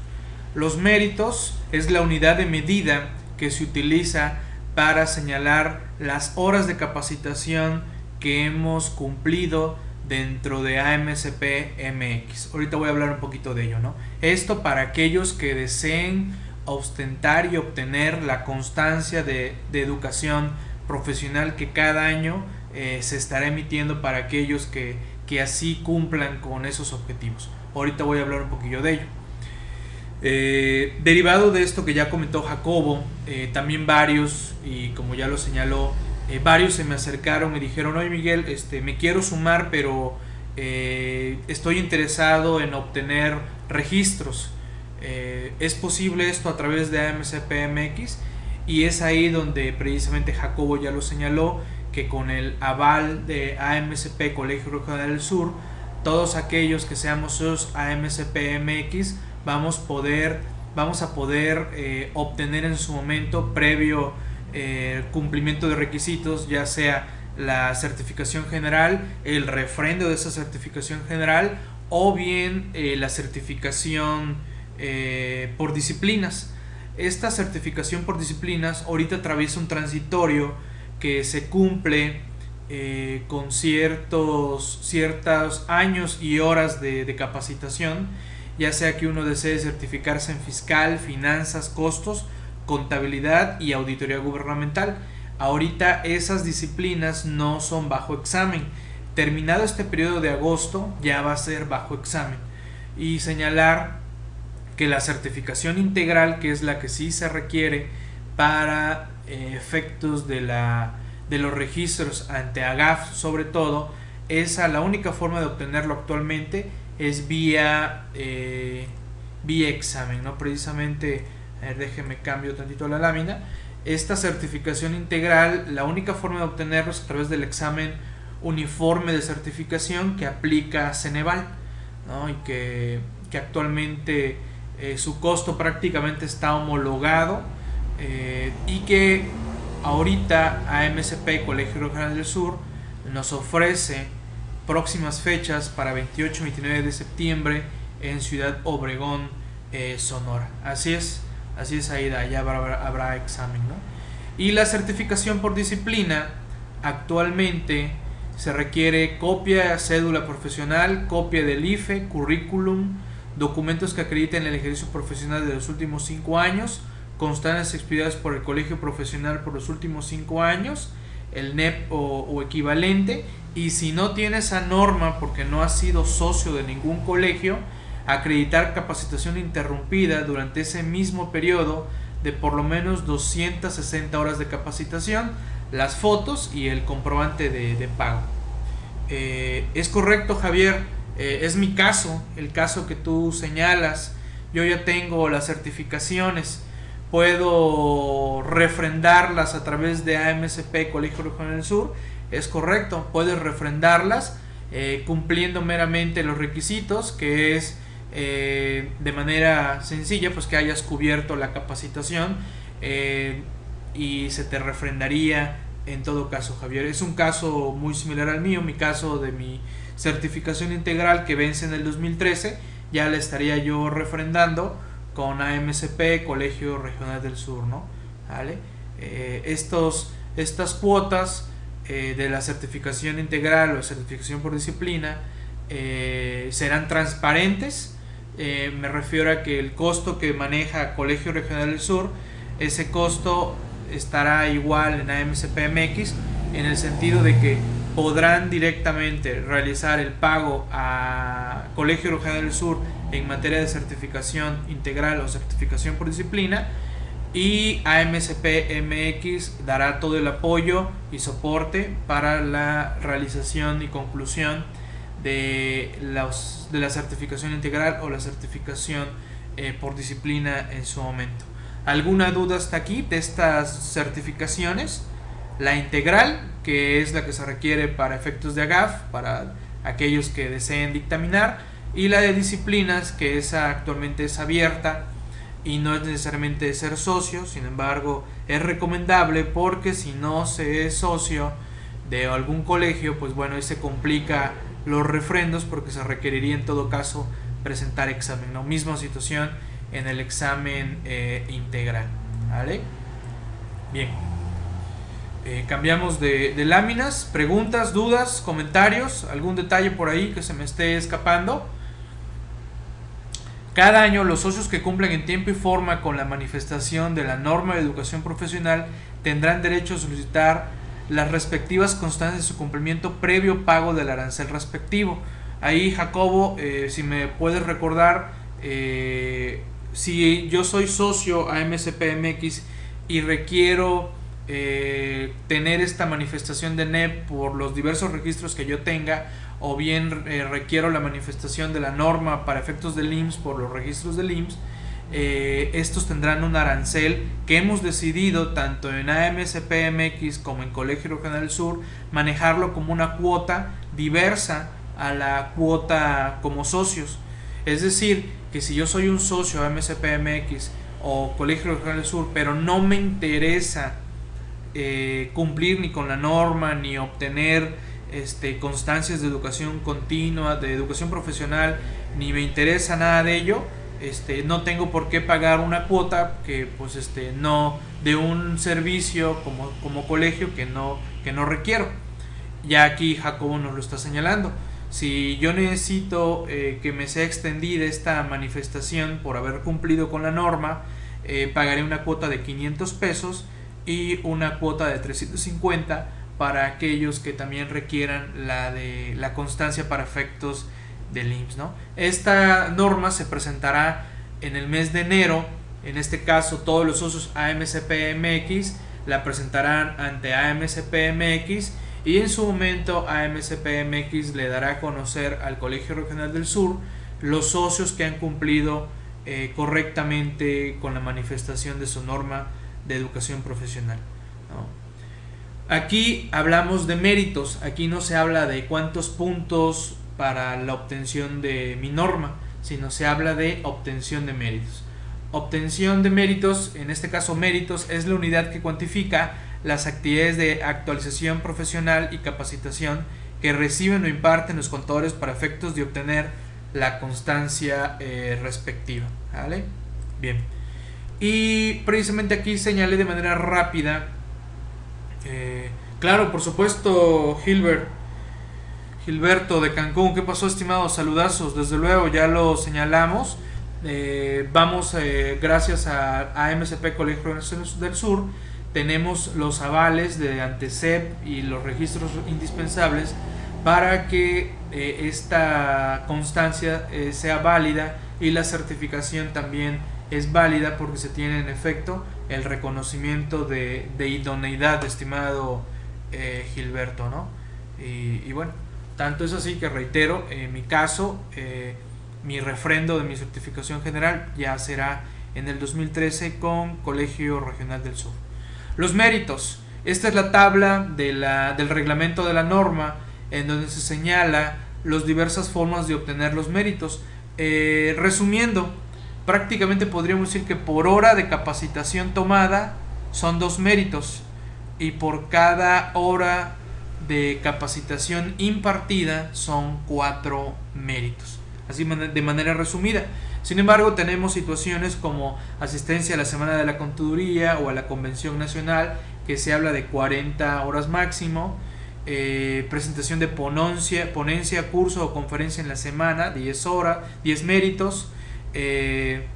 Los méritos es la unidad de medida que se utiliza para señalar las horas de capacitación que hemos cumplido dentro de AMCP MX. Ahorita voy a hablar un poquito de ello, ¿no? Esto para aquellos que deseen ostentar y obtener la constancia de, educación profesional que cada año eh, se estará emitiendo para aquellos que, que, así cumplan con esos objetivos. Ahorita voy a hablar un poquillo de ello. Eh, derivado de esto que ya comentó Jacobo, eh, también varios, y como ya lo señaló, varios se me acercaron y dijeron, oye Miguel, este, me quiero sumar, pero estoy interesado en obtener registros. Eh, es posible esto a través de AMCPMX y es ahí donde precisamente Jacobo ya lo señaló que con el aval de AMCP Colegio Regional del Sur, todos aquellos que seamos AMCPMX vamos, a poder eh, obtener en su momento previo eh, cumplimiento de requisitos, ya sea la certificación general, el refrendo de esa certificación general o bien la certificación eh, por disciplinas. Esta certificación por disciplinas ahorita atraviesa un transitorio que se cumple eh, con ciertos, ciertos años y horas de capacitación, ya sea que uno desee certificarse en fiscal, finanzas, costos, contabilidad y auditoría gubernamental. Ahorita esas disciplinas no son bajo examen. Terminado este periodo de agosto ya va a ser bajo examen. Y señalar que la certificación integral, que es la que sí se requiere para eh, efectos de, la, de los registros ante AGAF sobre todo, esa la única forma de obtenerlo actualmente es vía, eh, vía examen, ¿no? Precisamente, déjeme cambio tantito la lámina. Esta certificación integral, la única forma de obtenerlo es a través del examen uniforme de certificación que aplica Ceneval, ¿no? Y que, que actualmente eh, su costo prácticamente está homologado eh, y que ahorita AMSP Colegio Regional del Sur nos ofrece próximas fechas para 28 y 29 de septiembre en Ciudad Obregón, eh, Sonora. Así es, así es Aida, ya habrá, habrá examen. Y la certificación por disciplina actualmente se requiere copia, cédula profesional, copia del IFE, currículum, documentos que acrediten el ejercicio profesional de los últimos cinco años, constancias expedidas por el colegio profesional por los últimos cinco años, el NEP o, equivalente, y si no tiene esa norma porque no ha sido socio de ningún colegio, acreditar capacitación interrumpida durante ese mismo periodo de por lo menos 260 horas de capacitación, las fotos y el comprobante de, pago. Eh, es correcto, Javier, eh, es mi caso, el caso que tú señalas. Yo ya tengo las certificaciones, puedo refrendarlas a través de AMCP Colegio Regional del Sur. Es correcto, puedes refrendarlas eh, cumpliendo meramente los requisitos, que es eh, de manera sencilla, pues que hayas cubierto la capacitación y se te refrendaría en todo caso, Javier. Es un caso muy similar al mío, mi caso de mi certificación integral que vence en el 2013, ya la estaría yo refrendando con AMCP, Colegio Regional del Sur, ¿no? ¿Vale? Eh, estos, estas cuotas eh, de la certificación integral o certificación por disciplina eh, serán transparentes. me refiero a que el costo que maneja Colegio Regional del Sur, ese costo estará igual en AMCP-MX en el sentido de que podrán directamente realizar el pago a Colegio Regional del Sur en materia de certificación integral o certificación por disciplina y AMSP MX dará todo el apoyo y soporte para la realización y conclusión de, los, de la certificación integral o la certificación eh, por disciplina en su momento. ¿Alguna duda hasta aquí de estas certificaciones? La integral, que es la que se requiere para efectos de AGAF, para aquellos que deseen dictaminar, y la de disciplinas, que esa actualmente es abierta y no es necesariamente ser socio, sin embargo es recomendable porque si no se es socio de algún colegio, pues bueno, ahí se complica los refrendos porque se requeriría en todo caso presentar examen, ¿no? Misma situación en el examen eh, integral, ¿vale? Bien. Eh, cambiamos de, láminas, preguntas, dudas, comentarios, algún detalle por ahí que se me esté escapando. Cada año los socios que cumplen en tiempo y forma con la manifestación de la norma de educación profesional tendrán derecho a solicitar las respectivas constancias de su cumplimiento previo pago del arancel respectivo. Ahí Jacobo, eh, si me puedes recordar, eh, si yo soy socio a MSPMX y requiero eh, tener esta manifestación de NEP por los diversos registros que yo tenga, o bien eh, requiero la manifestación de la norma para efectos del IMSS por los registros del IMSS, eh, estos tendrán un arancel que hemos decidido tanto en AMSPMX como en Colegio Regional Sur manejarlo como una cuota diversa a la cuota como socios. Es decir, que si yo soy un socio AMSPMX o Colegio Regional Sur, pero no me interesa eh, cumplir ni con la norma ni obtener este, constancias de educación continua, de educación profesional, ni me interesa nada de ello, este, no tengo por qué pagar una cuota que pues este, no de un servicio como, colegio que no, que no requiero. Ya aquí Jacobo nos lo está señalando. Si yo necesito eh, que me sea extendida esta manifestación por haber cumplido con la norma, eh, pagaré una cuota de 500 pesos y una cuota de 350 para aquellos que también requieran la de la constancia para efectos del IMSS. ¿no? Esta norma se presentará en el mes de enero, en este caso todos los socios AMCPMX la presentarán ante AMCPMX y en su momento AMCPMX le dará a conocer al Colegio Regional del Sur los socios que han cumplido eh, correctamente con la manifestación de su norma de educación profesional. Aquí hablamos de méritos, aquí no se habla de cuántos puntos para la obtención de mi norma, sino se habla de obtención de méritos. Obtención de méritos, en este caso méritos, es la unidad que cuantifica las actividades de actualización profesional y capacitación que reciben o imparten los contadores para efectos de obtener la constancia eh, respectiva. Bien. Y precisamente aquí señalé de manera rápida. Eh, claro, por supuesto, Gilbert. Gilberto de Cancún, ¿qué pasó, estimados? Saludazos, desde luego, ya lo señalamos. Eh, vamos, eh, gracias a, a MSP Colegio del Sur, tenemos los avales de ANTECEP y los registros indispensables para que esta constancia sea válida y la certificación también es válida porque se tiene en efecto el reconocimiento de, idoneidad, estimado eh, Gilberto, ¿no? Y, bueno, tanto es así que reitero, en mi caso, eh, mi refrendo de mi certificación general ya será en el 2013 con Colegio Regional del Sur. Los méritos. Esta es la tabla de la, del reglamento de la norma en donde se señala las diversas formas de obtener los méritos. Eh, resumiendo, prácticamente podríamos decir que por hora de capacitación tomada son dos méritos y por cada hora de capacitación impartida son cuatro méritos. Así de manera resumida. Sin embargo, tenemos situaciones como asistencia a la Semana de la Contaduría o a la Convención Nacional, que se habla de 40 horas máximo, eh, presentación de ponencia, ponencia, curso o conferencia en la semana, 10 horas, 10 méritos, eh,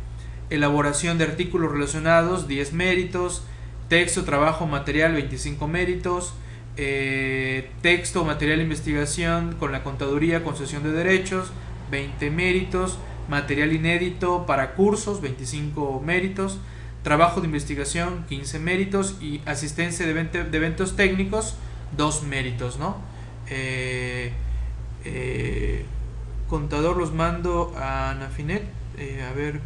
elaboración de artículos relacionados, 10 méritos, texto, trabajo, material, 25 méritos, eh, texto, material, investigación con la contaduría, concesión de derechos, 20 méritos, material inédito para cursos, 25 méritos, trabajo de investigación, 15 méritos y asistencia de, de eventos técnicos, 2 méritos, ¿no? Eh, contador los mando a Nafinet eh, a ver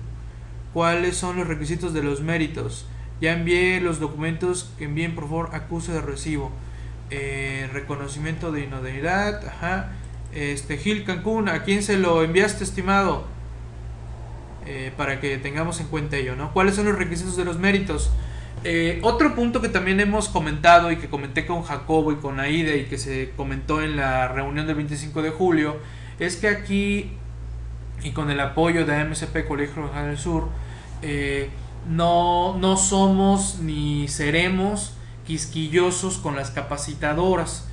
cuáles son los requisitos de los méritos. Ya envié los documentos que envíen por favor acuse de recibo. Eh, reconocimiento de inodidad, ajá. Este Gil Cancún, ¿a quién se lo enviaste, estimado? eh, para que tengamos en cuenta ello, ¿no? ¿Cuáles son los requisitos de los méritos? Otro punto que también hemos comentado y que comenté con Jacobo y con Aida y que se comentó en la reunión del 25 de julio es que aquí y con el apoyo de AMCP Colegio Regional del Sur eh, no, no somos ni seremos quisquillosos con las capacitadoras.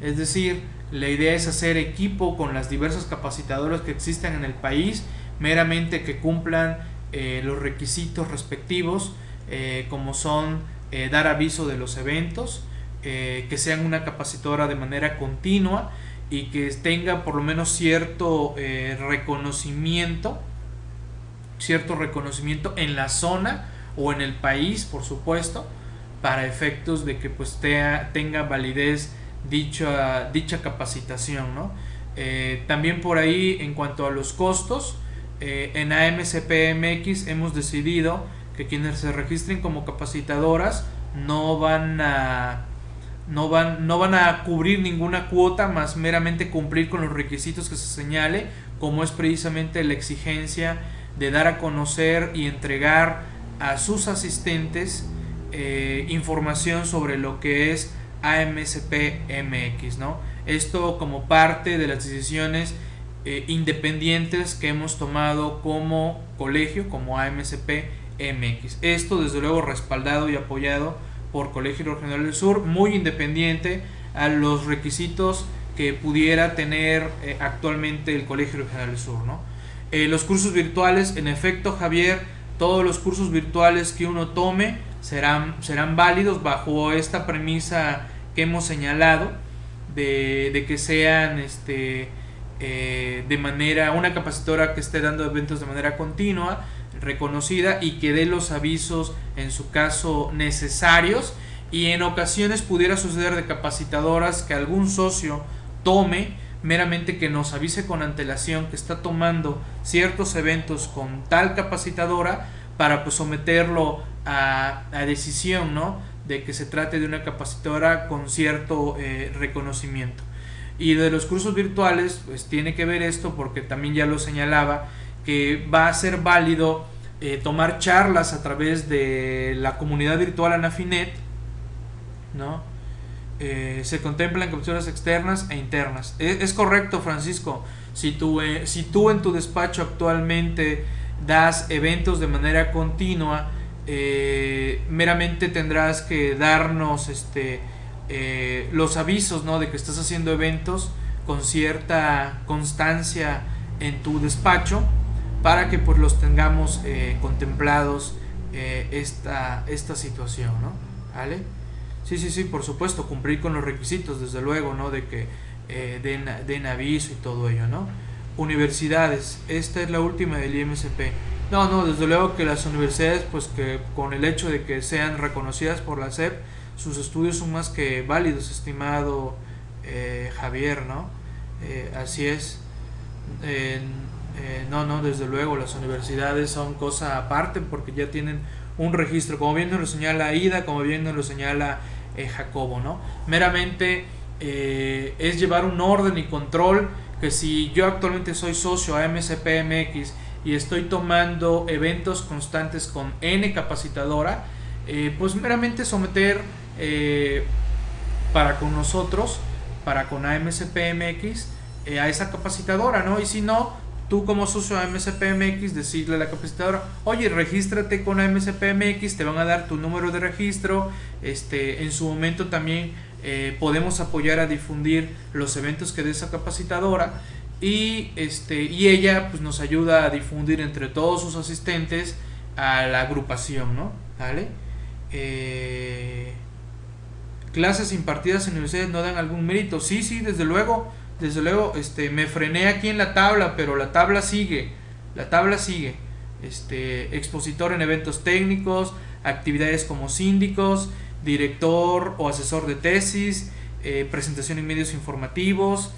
Es decir la idea es hacer equipo con las diversas capacitadoras que existen en el país meramente que cumplan eh, los requisitos respectivos, eh, como son dar aviso de los eventos, que sean una capacitora de manera continua y que tenga por lo menos cierto reconocimiento, cierto reconocimiento en la zona o en el país, por supuesto, para efectos de que pues tenga validez dicha, dicha capacitación. también por ahí en cuanto a los costos, eh, en AMCPMX hemos decidido que quienes se registren como capacitadoras no van a no van, no van a cubrir ninguna cuota más meramente cumplir con los requisitos que se señale, como es precisamente la exigencia de dar a conocer y entregar a sus asistentes eh, información sobre lo que es AMCPMX, ¿no? Esto como parte de las decisiones eh, independientes que hemos tomado como colegio, como AMCP MX. Esto desde luego respaldado y apoyado por Colegio Regional del Sur, muy independiente a los requisitos que pudiera tener eh, actualmente el Colegio Regional del Sur. Eh, los cursos virtuales, en efecto Javier, todos los cursos virtuales que uno tome serán, serán válidos bajo esta premisa que hemos señalado de, que sean este, eh, de manera, una capacitora que esté dando eventos de manera continua, reconocida y que dé los avisos en su caso necesarios y en ocasiones pudiera suceder de capacitadoras que algún socio tome meramente que nos avise con antelación que está tomando ciertos eventos con tal capacitadora para pues someterlo a, decisión ¿no? de que se trate de una capacitadora con cierto eh, reconocimiento. Y de los cursos virtuales, pues tiene que ver esto porque también ya lo señalaba, que va a ser válido eh, tomar charlas a través de la comunidad virtual Anafinet, ¿no? Eh, se contemplan capturas externas e internas. E, es, correcto, Francisco. Si tú, eh, si tú en tu despacho actualmente das eventos de manera continua, meramente tendrás que darnos este los avisos ¿no? de que estás haciendo eventos con cierta constancia en tu despacho para que pues los tengamos eh, contemplados eh, esta, esta situación, ¿no? ¿Vale? Sí, sí, sí, por supuesto, cumplir con los requisitos, desde luego, ¿no? De que den, den, aviso y todo ello, ¿no? Universidades, esta es la última del IMSP. No, no, desde luego que las universidades, pues que con el hecho de que sean reconocidas por la SEP, sus estudios son más que válidos, estimado eh, Javier, ¿no? Eh, así es. Eh, no, no, desde luego, las universidades son cosa aparte porque ya tienen un registro, como bien nos lo señala Ida, como bien nos lo señala Jacobo, ¿no? Meramente es llevar un orden y control que si yo actualmente soy socio a MCPMX y estoy tomando eventos constantes con N capacitadora, pues meramente someter eh, para con nosotros, para con AMCPMX, eh, a esa capacitadora, ¿no? Y si no, tú como socio AMCPMX, decirle a la capacitadora, oye, regístrate con AMCPMX, te van a dar tu número de registro, este, en su momento también eh, podemos apoyar a difundir los eventos que dé esa capacitadora y, este, y ella pues, nos ayuda a difundir entre todos sus asistentes a la agrupación, ¿no? ¿Vale? Eh, clases impartidas en universidades no dan algún mérito. Sí, sí, desde luego, desde luego, este, me frené aquí en la tabla, pero la tabla sigue, la tabla sigue. Este, expositor en eventos técnicos, actividades como síndicos, director o asesor de tesis, eh, presentación en medios informativos,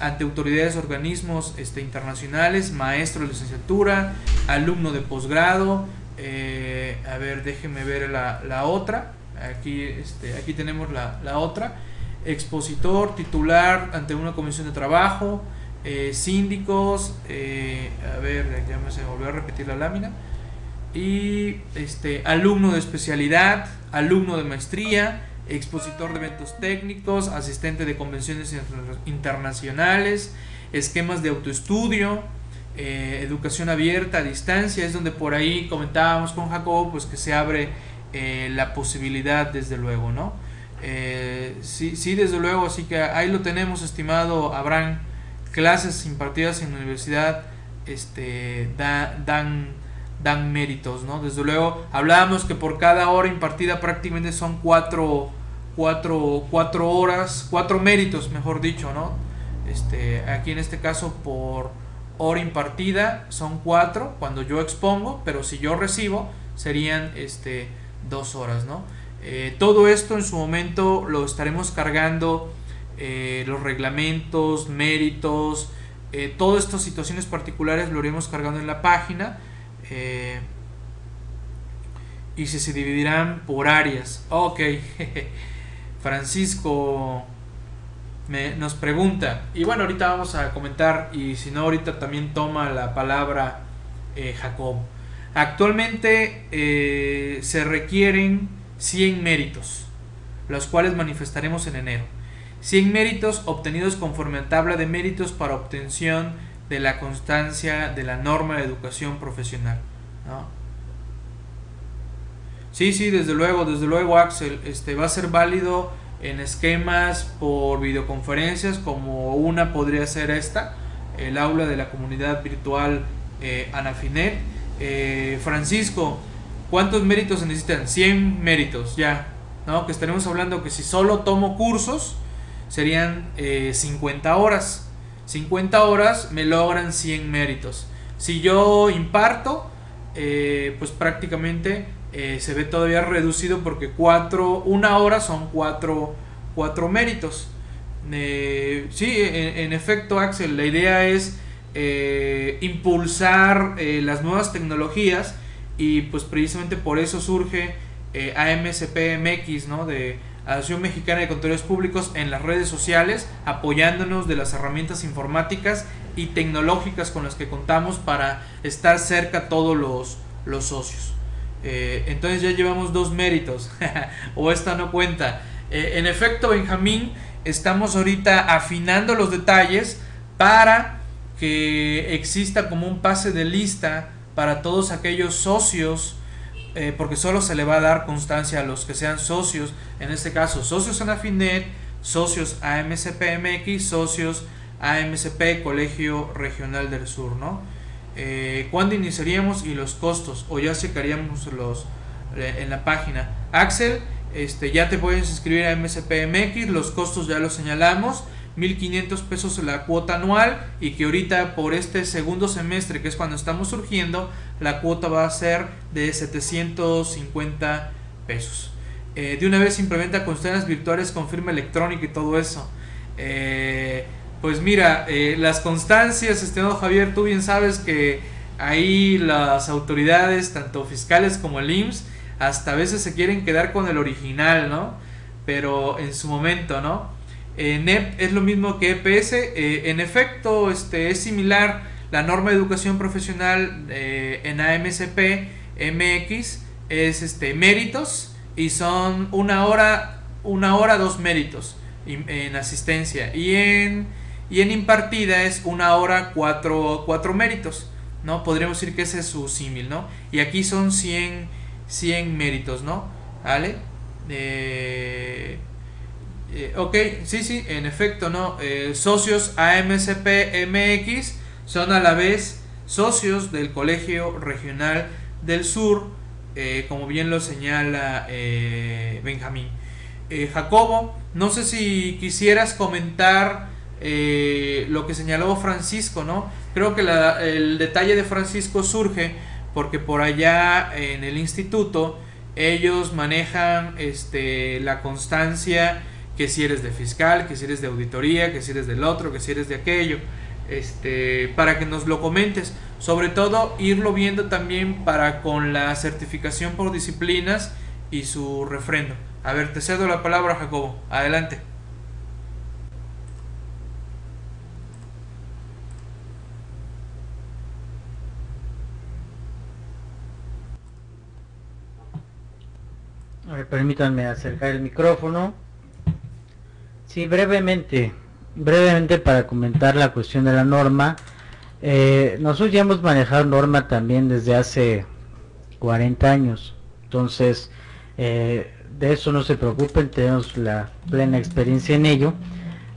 ante autoridades, organismos este, internacionales, maestro de licenciatura, alumno de posgrado, eh, a ver, déjenme ver la, la otra, Aquí, este, aquí tenemos la, la otra. Expositor, titular ante una comisión de trabajo, eh, síndicos, eh, a ver, ya me se volvió a repetir la lámina, y este, alumno de especialidad, alumno de maestría, expositor de eventos técnicos, asistente de convenciones internacionales, esquemas de autoestudio, eh, educación abierta a distancia, es donde por ahí comentábamos con Jacob, pues que se abre la posibilidad desde luego, ¿no? Eh, sí, sí, desde luego, así que ahí lo tenemos, estimado Abraham, clases impartidas en la universidad este, dan, dan méritos, ¿no? Desde luego, hablábamos que por cada hora impartida prácticamente son cuatro, cuatro, cuatro horas, cuatro méritos, mejor dicho, ¿no? Este, aquí en este caso por hora impartida son cuatro cuando yo expongo, pero si yo recibo serían este, dos horas, ¿no? Eh, todo esto en su momento lo estaremos cargando, eh, los reglamentos, méritos, eh, todas estas situaciones particulares lo iremos cargando en la página y si se dividirán por áreas. Ok, Francisco nos pregunta, y bueno, ahorita vamos a comentar, y si no, ahorita también toma la palabra Jacob. Actualmente se requieren 100 méritos, los cuales manifestaremos en enero. 100 méritos obtenidos conforme a tabla de méritos para obtención de la constancia de la norma de educación profesional. Sí, sí, desde luego, desde luego, Axel, este va a ser válido en esquemas por videoconferencias como una podría ser esta, el aula de la comunidad virtual eh, Anafinet. Eh, Francisco, ¿cuántos méritos se necesitan? 100 méritos, ya. ¿no? Que estaremos hablando que si solo tomo cursos serían 50 eh, horas. 50 horas me logran 100 méritos. Si yo imparto, pues prácticamente eh, se ve todavía reducido porque cuatro, una hora son cuatro, cuatro méritos. Eh, sí, en, efecto, Axel, la idea es eh, impulsar las nuevas tecnologías y pues precisamente por eso surge AMCPMX, ¿no? De Asociación Mexicana de Contadores Públicos en las redes sociales, apoyándonos de las herramientas informáticas y tecnológicas con las que contamos para estar cerca todos los, los socios. Eh, entonces ya llevamos dos méritos. o esta no cuenta. Eh, en efecto, Benjamín, estamos ahorita afinando los detalles para que exista como un pase de lista para todos aquellos socios. Eh, porque solo se le va a dar constancia a los que sean socios, en este caso socios en Afinet, socios AMCPMX, socios AMCP Colegio Regional del Sur, ¿no? eh, cuándo iniciaríamos y los costos, o ya checaríamos los eh, en la página. Axel, este, ya te puedes inscribir a MSPMX, los costos ya los señalamos, 1500 pesos la cuota anual y que ahorita por este segundo semestre, que es cuando estamos surgiendo, la cuota va a ser de 750 pesos. Eh, de una vez implementa constancias virtuales con firma electrónica y todo eso. Eh, pues mira, eh, las constancias, estimado Javier, tú bien sabes que ahí las autoridades, tanto fiscales como el IMSS, hasta a veces se quieren quedar con el original, ¿no? Pero en su momento, ¿no? Eh, NEP es lo mismo que EPS, eh, en efecto, este, es similar la norma de educación profesional en AMCP MX, es este, méritos y son una hora, una hora, dos méritos en asistencia. Y en y en impartida es una hora, cuatro, cuatro méritos, ¿no? Podríamos decir que ese es su símil, ¿no? Y aquí son 100, 100 méritos, ¿no? ¿Vale? Eh, eh, ok, sí, sí, en efecto, ¿no? Eh, socios AMCP MX son a la vez socios del Colegio Regional del Sur, como bien lo señala Benjamín. Jacobo, no sé si quisieras comentar eh, lo que señaló Francisco, ¿no? Creo que el detalle de Francisco surge porque por allá en el instituto ellos manejan este, la constancia que si eres de fiscal, que si eres de auditoría, que si eres del otro, que si eres de aquello, este, para que nos lo comentes. Sobre todo irlo viendo también para con la certificación por disciplinas y su refrendo. A ver, te cedo la palabra, Jacobo. Adelante. A ver, permítanme acercar el micrófono. Sí, brevemente, brevemente para comentar la cuestión de la norma. Eh, nosotros ya hemos manejado norma también desde hace 40 años. Entonces, eh, de eso no se preocupen, tenemos la plena experiencia en ello.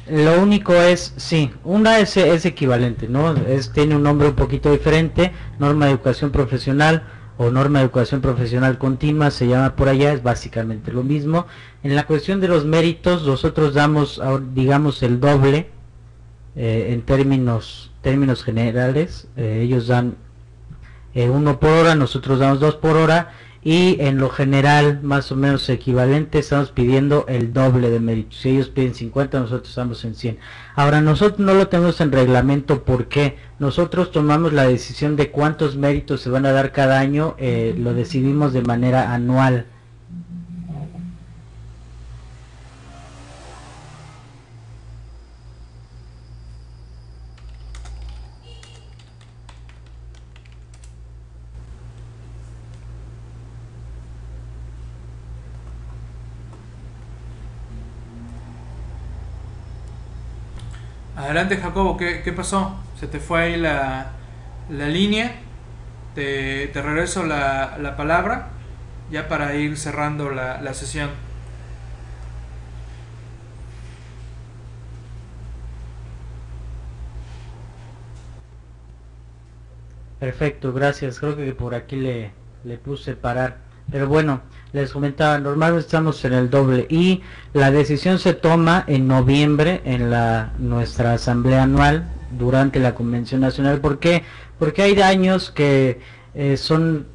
Lo único es, sí, una es, es equivalente, ¿no? Es, tiene un nombre un poquito diferente, norma de educación profesional o norma de educación profesional continua, se llama por allá, es básicamente lo mismo. En la cuestión de los méritos, nosotros damos, digamos, el doble eh, en términos, términos generales. Eh, ellos dan eh, uno por hora, nosotros damos dos por hora y en lo general más o menos equivalente estamos pidiendo el doble de méritos. Si ellos piden 50, nosotros estamos en 100. Ahora nosotros no lo tenemos en reglamento porque nosotros tomamos la decisión de cuántos méritos se van a dar cada año, eh, lo decidimos de manera anual. Adelante Jacobo, ¿qué, pasó? ¿Se te fue ahí la, la línea? Te, te regreso la, la, palabra ya para ir cerrando la, la sesión. Perfecto, gracias. Creo que por aquí le, le puse parar. Pero bueno, les comentaba, normalmente estamos en el doble y la decisión se toma en noviembre en la nuestra asamblea anual durante la convención nacional. ¿Por qué? Porque hay años que eh, son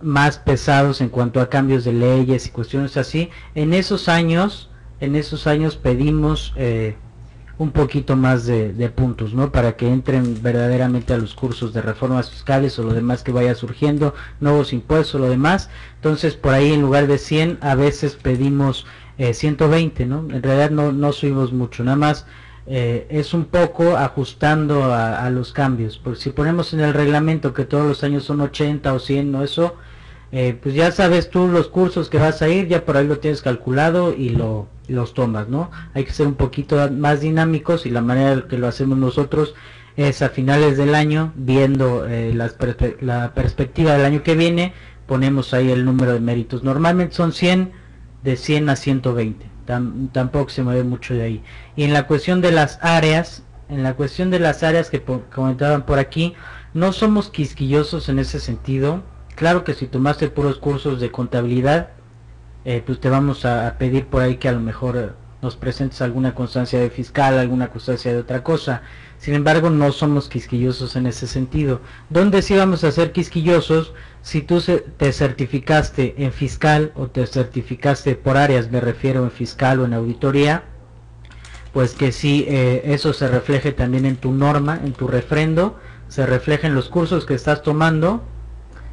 más pesados en cuanto a cambios de leyes y cuestiones así. En esos años, en esos años pedimos eh, un poquito más de, puntos, ¿no? Para que entren verdaderamente a los cursos de reformas fiscales o lo demás que vaya surgiendo, nuevos impuestos lo demás. Entonces, por ahí en lugar de 100, a veces pedimos eh, 120, ¿no? En realidad no, no subimos mucho, nada más eh, es un poco ajustando a, a, los cambios. Porque si ponemos en el reglamento que todos los años son 80 o 100, ¿no? Eso, eh, pues ya sabes tú los cursos que vas a ir, ya por ahí lo tienes calculado y lo los tomas, ¿no? Hay que ser un poquito más dinámicos y la manera que lo hacemos nosotros es a finales del año, viendo eh, la perspectiva del año que viene, ponemos ahí el número de méritos. Normalmente son 100, de 100 a 120, Tam tampoco se mueve mucho de ahí. Y en la cuestión de las áreas, en la cuestión de las áreas que comentaban por aquí, no somos quisquillosos en ese sentido. Claro que si tomaste puros cursos de contabilidad, eh, pues te vamos a, pedir por ahí que a lo mejor eh, nos presentes alguna constancia de fiscal, alguna constancia de otra cosa. Sin embargo, no somos quisquillosos en ese sentido. ¿Dónde sí vamos a ser quisquillosos? Si tú te certificaste en fiscal o te certificaste por áreas, me refiero en fiscal o en auditoría, pues que sí, eh, eso se refleje también en tu norma, en tu refrendo, se refleje en los cursos que estás tomando,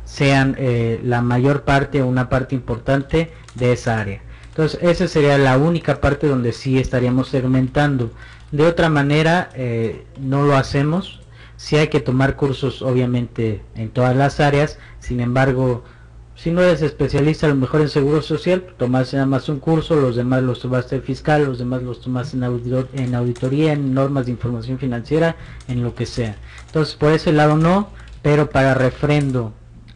sean eh, la mayor parte o una parte importante de esa área. Entonces esa sería la única parte donde sí estaríamos segmentando. De otra manera eh, no lo hacemos. Sí hay que tomar cursos obviamente en todas las áreas. Sin embargo, si no eres especialista a lo mejor en seguro social, tomas nada más un curso, los demás los tomaste en fiscal, los demás los tomas en, en auditoría, en normas de información financiera, en lo que sea. Entonces por ese lado no, pero para refrendo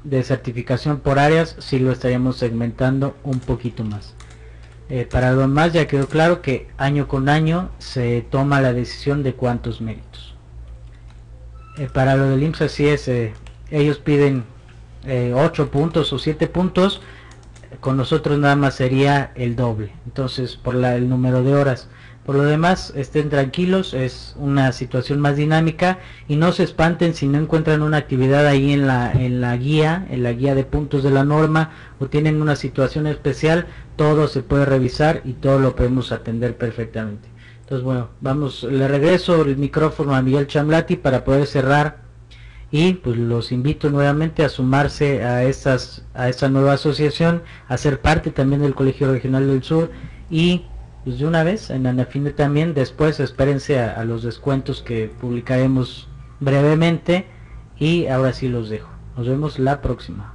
de certificación por áreas si lo estaríamos segmentando un poquito más. Eh, para lo demás ya quedó claro que año con año se toma la decisión de cuántos méritos. Eh, para lo del IMSS así es, eh, ellos piden 8 puntos o 7 puntos, con nosotros nada más sería el doble, entonces por la, el número de horas. Por lo demás, estén tranquilos, es una situación más dinámica y no se espanten si no encuentran una actividad ahí en la, en la guía, en la guía de puntos de la norma o tienen una situación especial, todo se puede revisar y todo lo podemos atender perfectamente. Entonces, bueno, vamos, le regreso el micrófono a Miguel Chamlati para poder cerrar y pues los invito nuevamente a sumarse a estas a esta nueva asociación, a ser parte también del Colegio Regional del Sur y pues de una vez en Anafine también. Después espérense a, los descuentos que publicaremos brevemente. Y ahora sí los dejo. Nos vemos la próxima.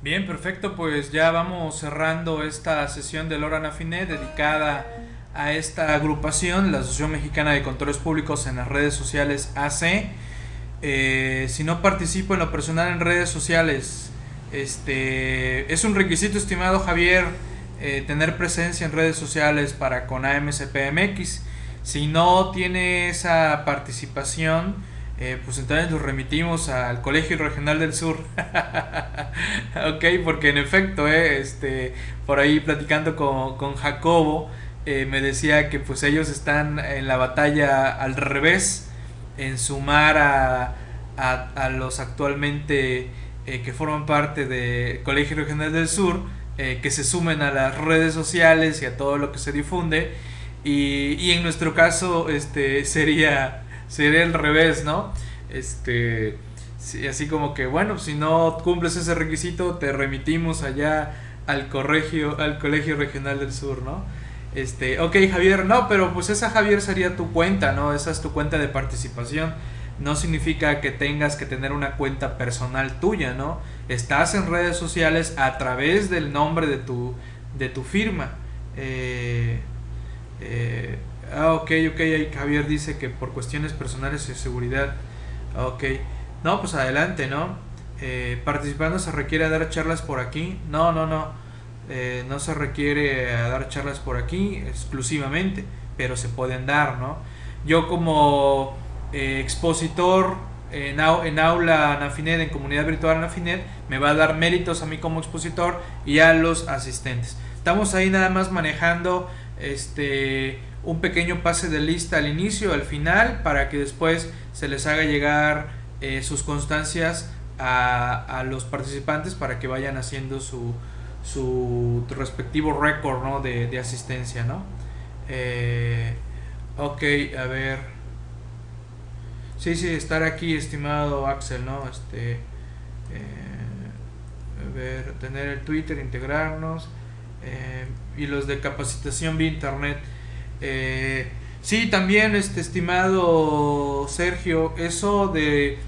Bien, perfecto, pues ya vamos cerrando esta sesión de Lora Nafinet dedicada a esta agrupación, la Asociación Mexicana de Controles Públicos en las redes sociales AC. Eh, si no participo en lo personal en redes sociales, este es un requisito, estimado Javier, eh, tener presencia en redes sociales para con AMCPMX. Si no tiene esa participación, eh, pues entonces los remitimos al Colegio Regional del Sur. ok, porque en efecto, eh, este, por ahí platicando con, con Jacobo, eh, me decía que pues ellos están en la batalla al revés, en sumar a, a, a los actualmente que forman parte del Colegio Regional del Sur, que se sumen a las redes sociales y a todo lo que se difunde. Y, y en nuestro caso este, sería sería el revés, ¿no? Este, así como que, bueno, si no cumples ese requisito, te remitimos allá al colegio, al colegio regional del sur, ¿no? Este, ok, Javier, no, pero pues esa Javier sería tu cuenta, ¿no? Esa es tu cuenta de participación. No significa que tengas que tener una cuenta personal tuya, ¿no? Estás en redes sociales a través del nombre de tu, de tu firma. Eh, eh, Ah, ok, ok, Javier dice que por cuestiones personales y seguridad. Ok. No, pues adelante, ¿no? Eh, participando se requiere dar charlas por aquí. No, no, no. Eh, no se requiere dar charlas por aquí exclusivamente, pero se pueden dar, ¿no? Yo como eh, expositor en, en aula Anafinet, en comunidad virtual Anafinet, me va a dar méritos a mí como expositor y a los asistentes. Estamos ahí nada más manejando este un pequeño pase de lista al inicio, al final, para que después se les haga llegar eh, sus constancias a, los participantes para que vayan haciendo su, su respectivo récord ¿no? de, asistencia. ¿no? Eh, ok, a ver. Sí, sí, estar aquí, estimado Axel, ¿no? Este, eh, ver, tener el Twitter, integrarnos. y los de capacitación vía internet. Eh, sí, también, este estimado Sergio, eso de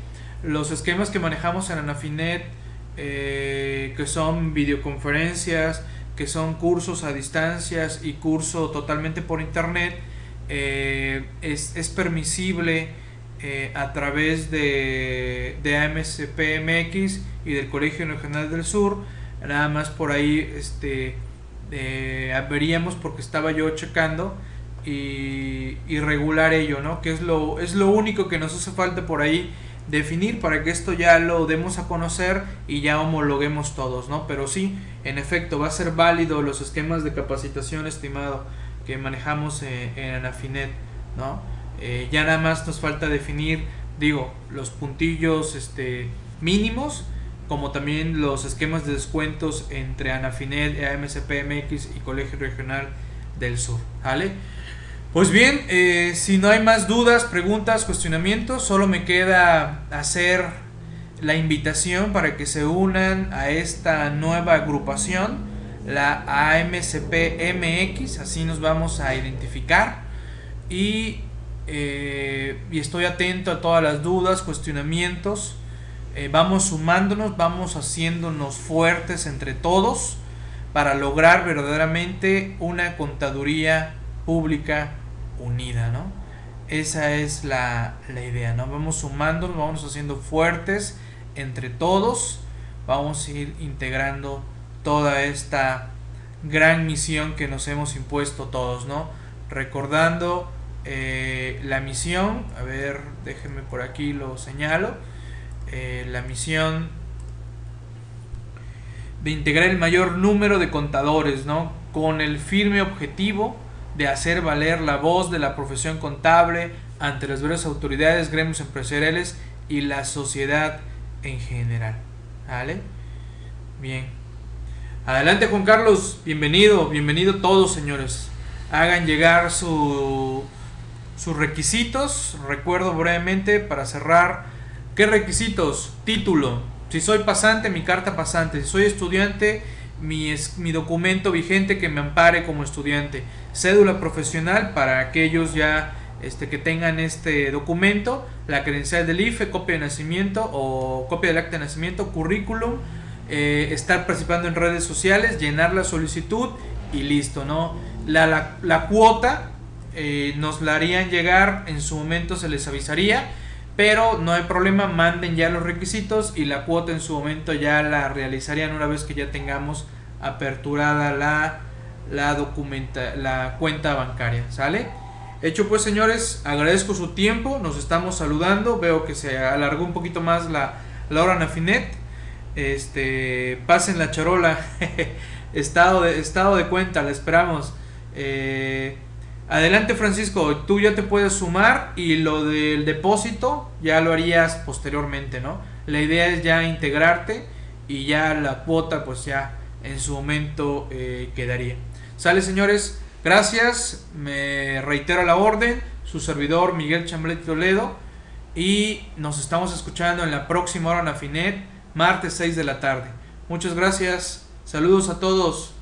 los esquemas que manejamos en Anafinet, eh, que son videoconferencias, que son cursos a distancias y curso totalmente por internet, eh, es, es, permisible eh, a través de, de AMCPMX y del Colegio Regional del Sur. Nada más por ahí este, veríamos porque estaba yo checando y, regular ello, ¿no? Que es lo, es lo único que nos hace falta por ahí definir para que esto ya lo demos a conocer y ya homologuemos todos, ¿no? Pero sí, en efecto, va a ser válido los esquemas de capacitación estimado que manejamos eh, en Anafinet, ¿no? Eh, ya nada más nos falta definir, digo, los puntillos este, mínimos, como también los esquemas de descuentos entre Anafinet, AMCPMX y Colegio Regional del Sur, ¿vale? Pues bien, eh, si no hay más dudas, preguntas, cuestionamientos, solo me queda hacer la invitación para que se unan a esta nueva agrupación, la AMCP-MX, así nos vamos a identificar y, eh, y, estoy atento a todas las dudas, cuestionamientos, eh, vamos sumándonos, vamos haciéndonos fuertes entre todos para lograr verdaderamente una contaduría pública unida, ¿no? Esa es la, idea, ¿no? Vamos sumando, vamos haciendo fuertes entre todos, vamos a ir integrando toda esta gran misión que nos hemos impuesto todos, ¿no? Recordando eh, la misión, a ver, déjenme por aquí lo señalo, eh, la misión de integrar el mayor número de contadores, ¿no? Con el firme objetivo de hacer valer la voz de la profesión contable ante las varias autoridades, gremios empresariales y la sociedad en general. ¿Vale? Bien. Adelante Juan Carlos, bienvenido, bienvenido todos señores. Hagan llegar su, sus requisitos. Recuerdo brevemente para cerrar. ¿Qué requisitos? Título. Si soy pasante, mi carta pasante. Si soy estudiante, mi, mi documento vigente que me ampare como estudiante cédula profesional para aquellos ya este, que tengan este documento, la credencial del IFE, copia de nacimiento o copia del acta de nacimiento, currículum, eh, estar participando en redes sociales, llenar la solicitud y listo, ¿no? La, la cuota eh, nos la harían llegar, en su momento se les avisaría, pero no hay problema, manden ya los requisitos y la cuota en su momento ya la realizarían una vez que ya tengamos aperturada la, la, la cuenta bancaria, ¿sale? Hecho pues señores, agradezco su tiempo, nos estamos saludando, veo que se alargó un poquito más la, la hora Nafinet, este, pasen la charola, estado, de, estado de cuenta, la esperamos. Eh, adelante Francisco, tú ya te puedes sumar y lo del depósito ya lo harías posteriormente, ¿no? La idea es ya integrarte y ya la cuota pues ya en su momento eh, quedaría. Sale señores, gracias, me reitero la orden, su servidor Miguel Chamblet Toledo y nos estamos escuchando en la próxima hora en Afinet, martes 6 de la tarde. Muchas gracias, saludos a todos.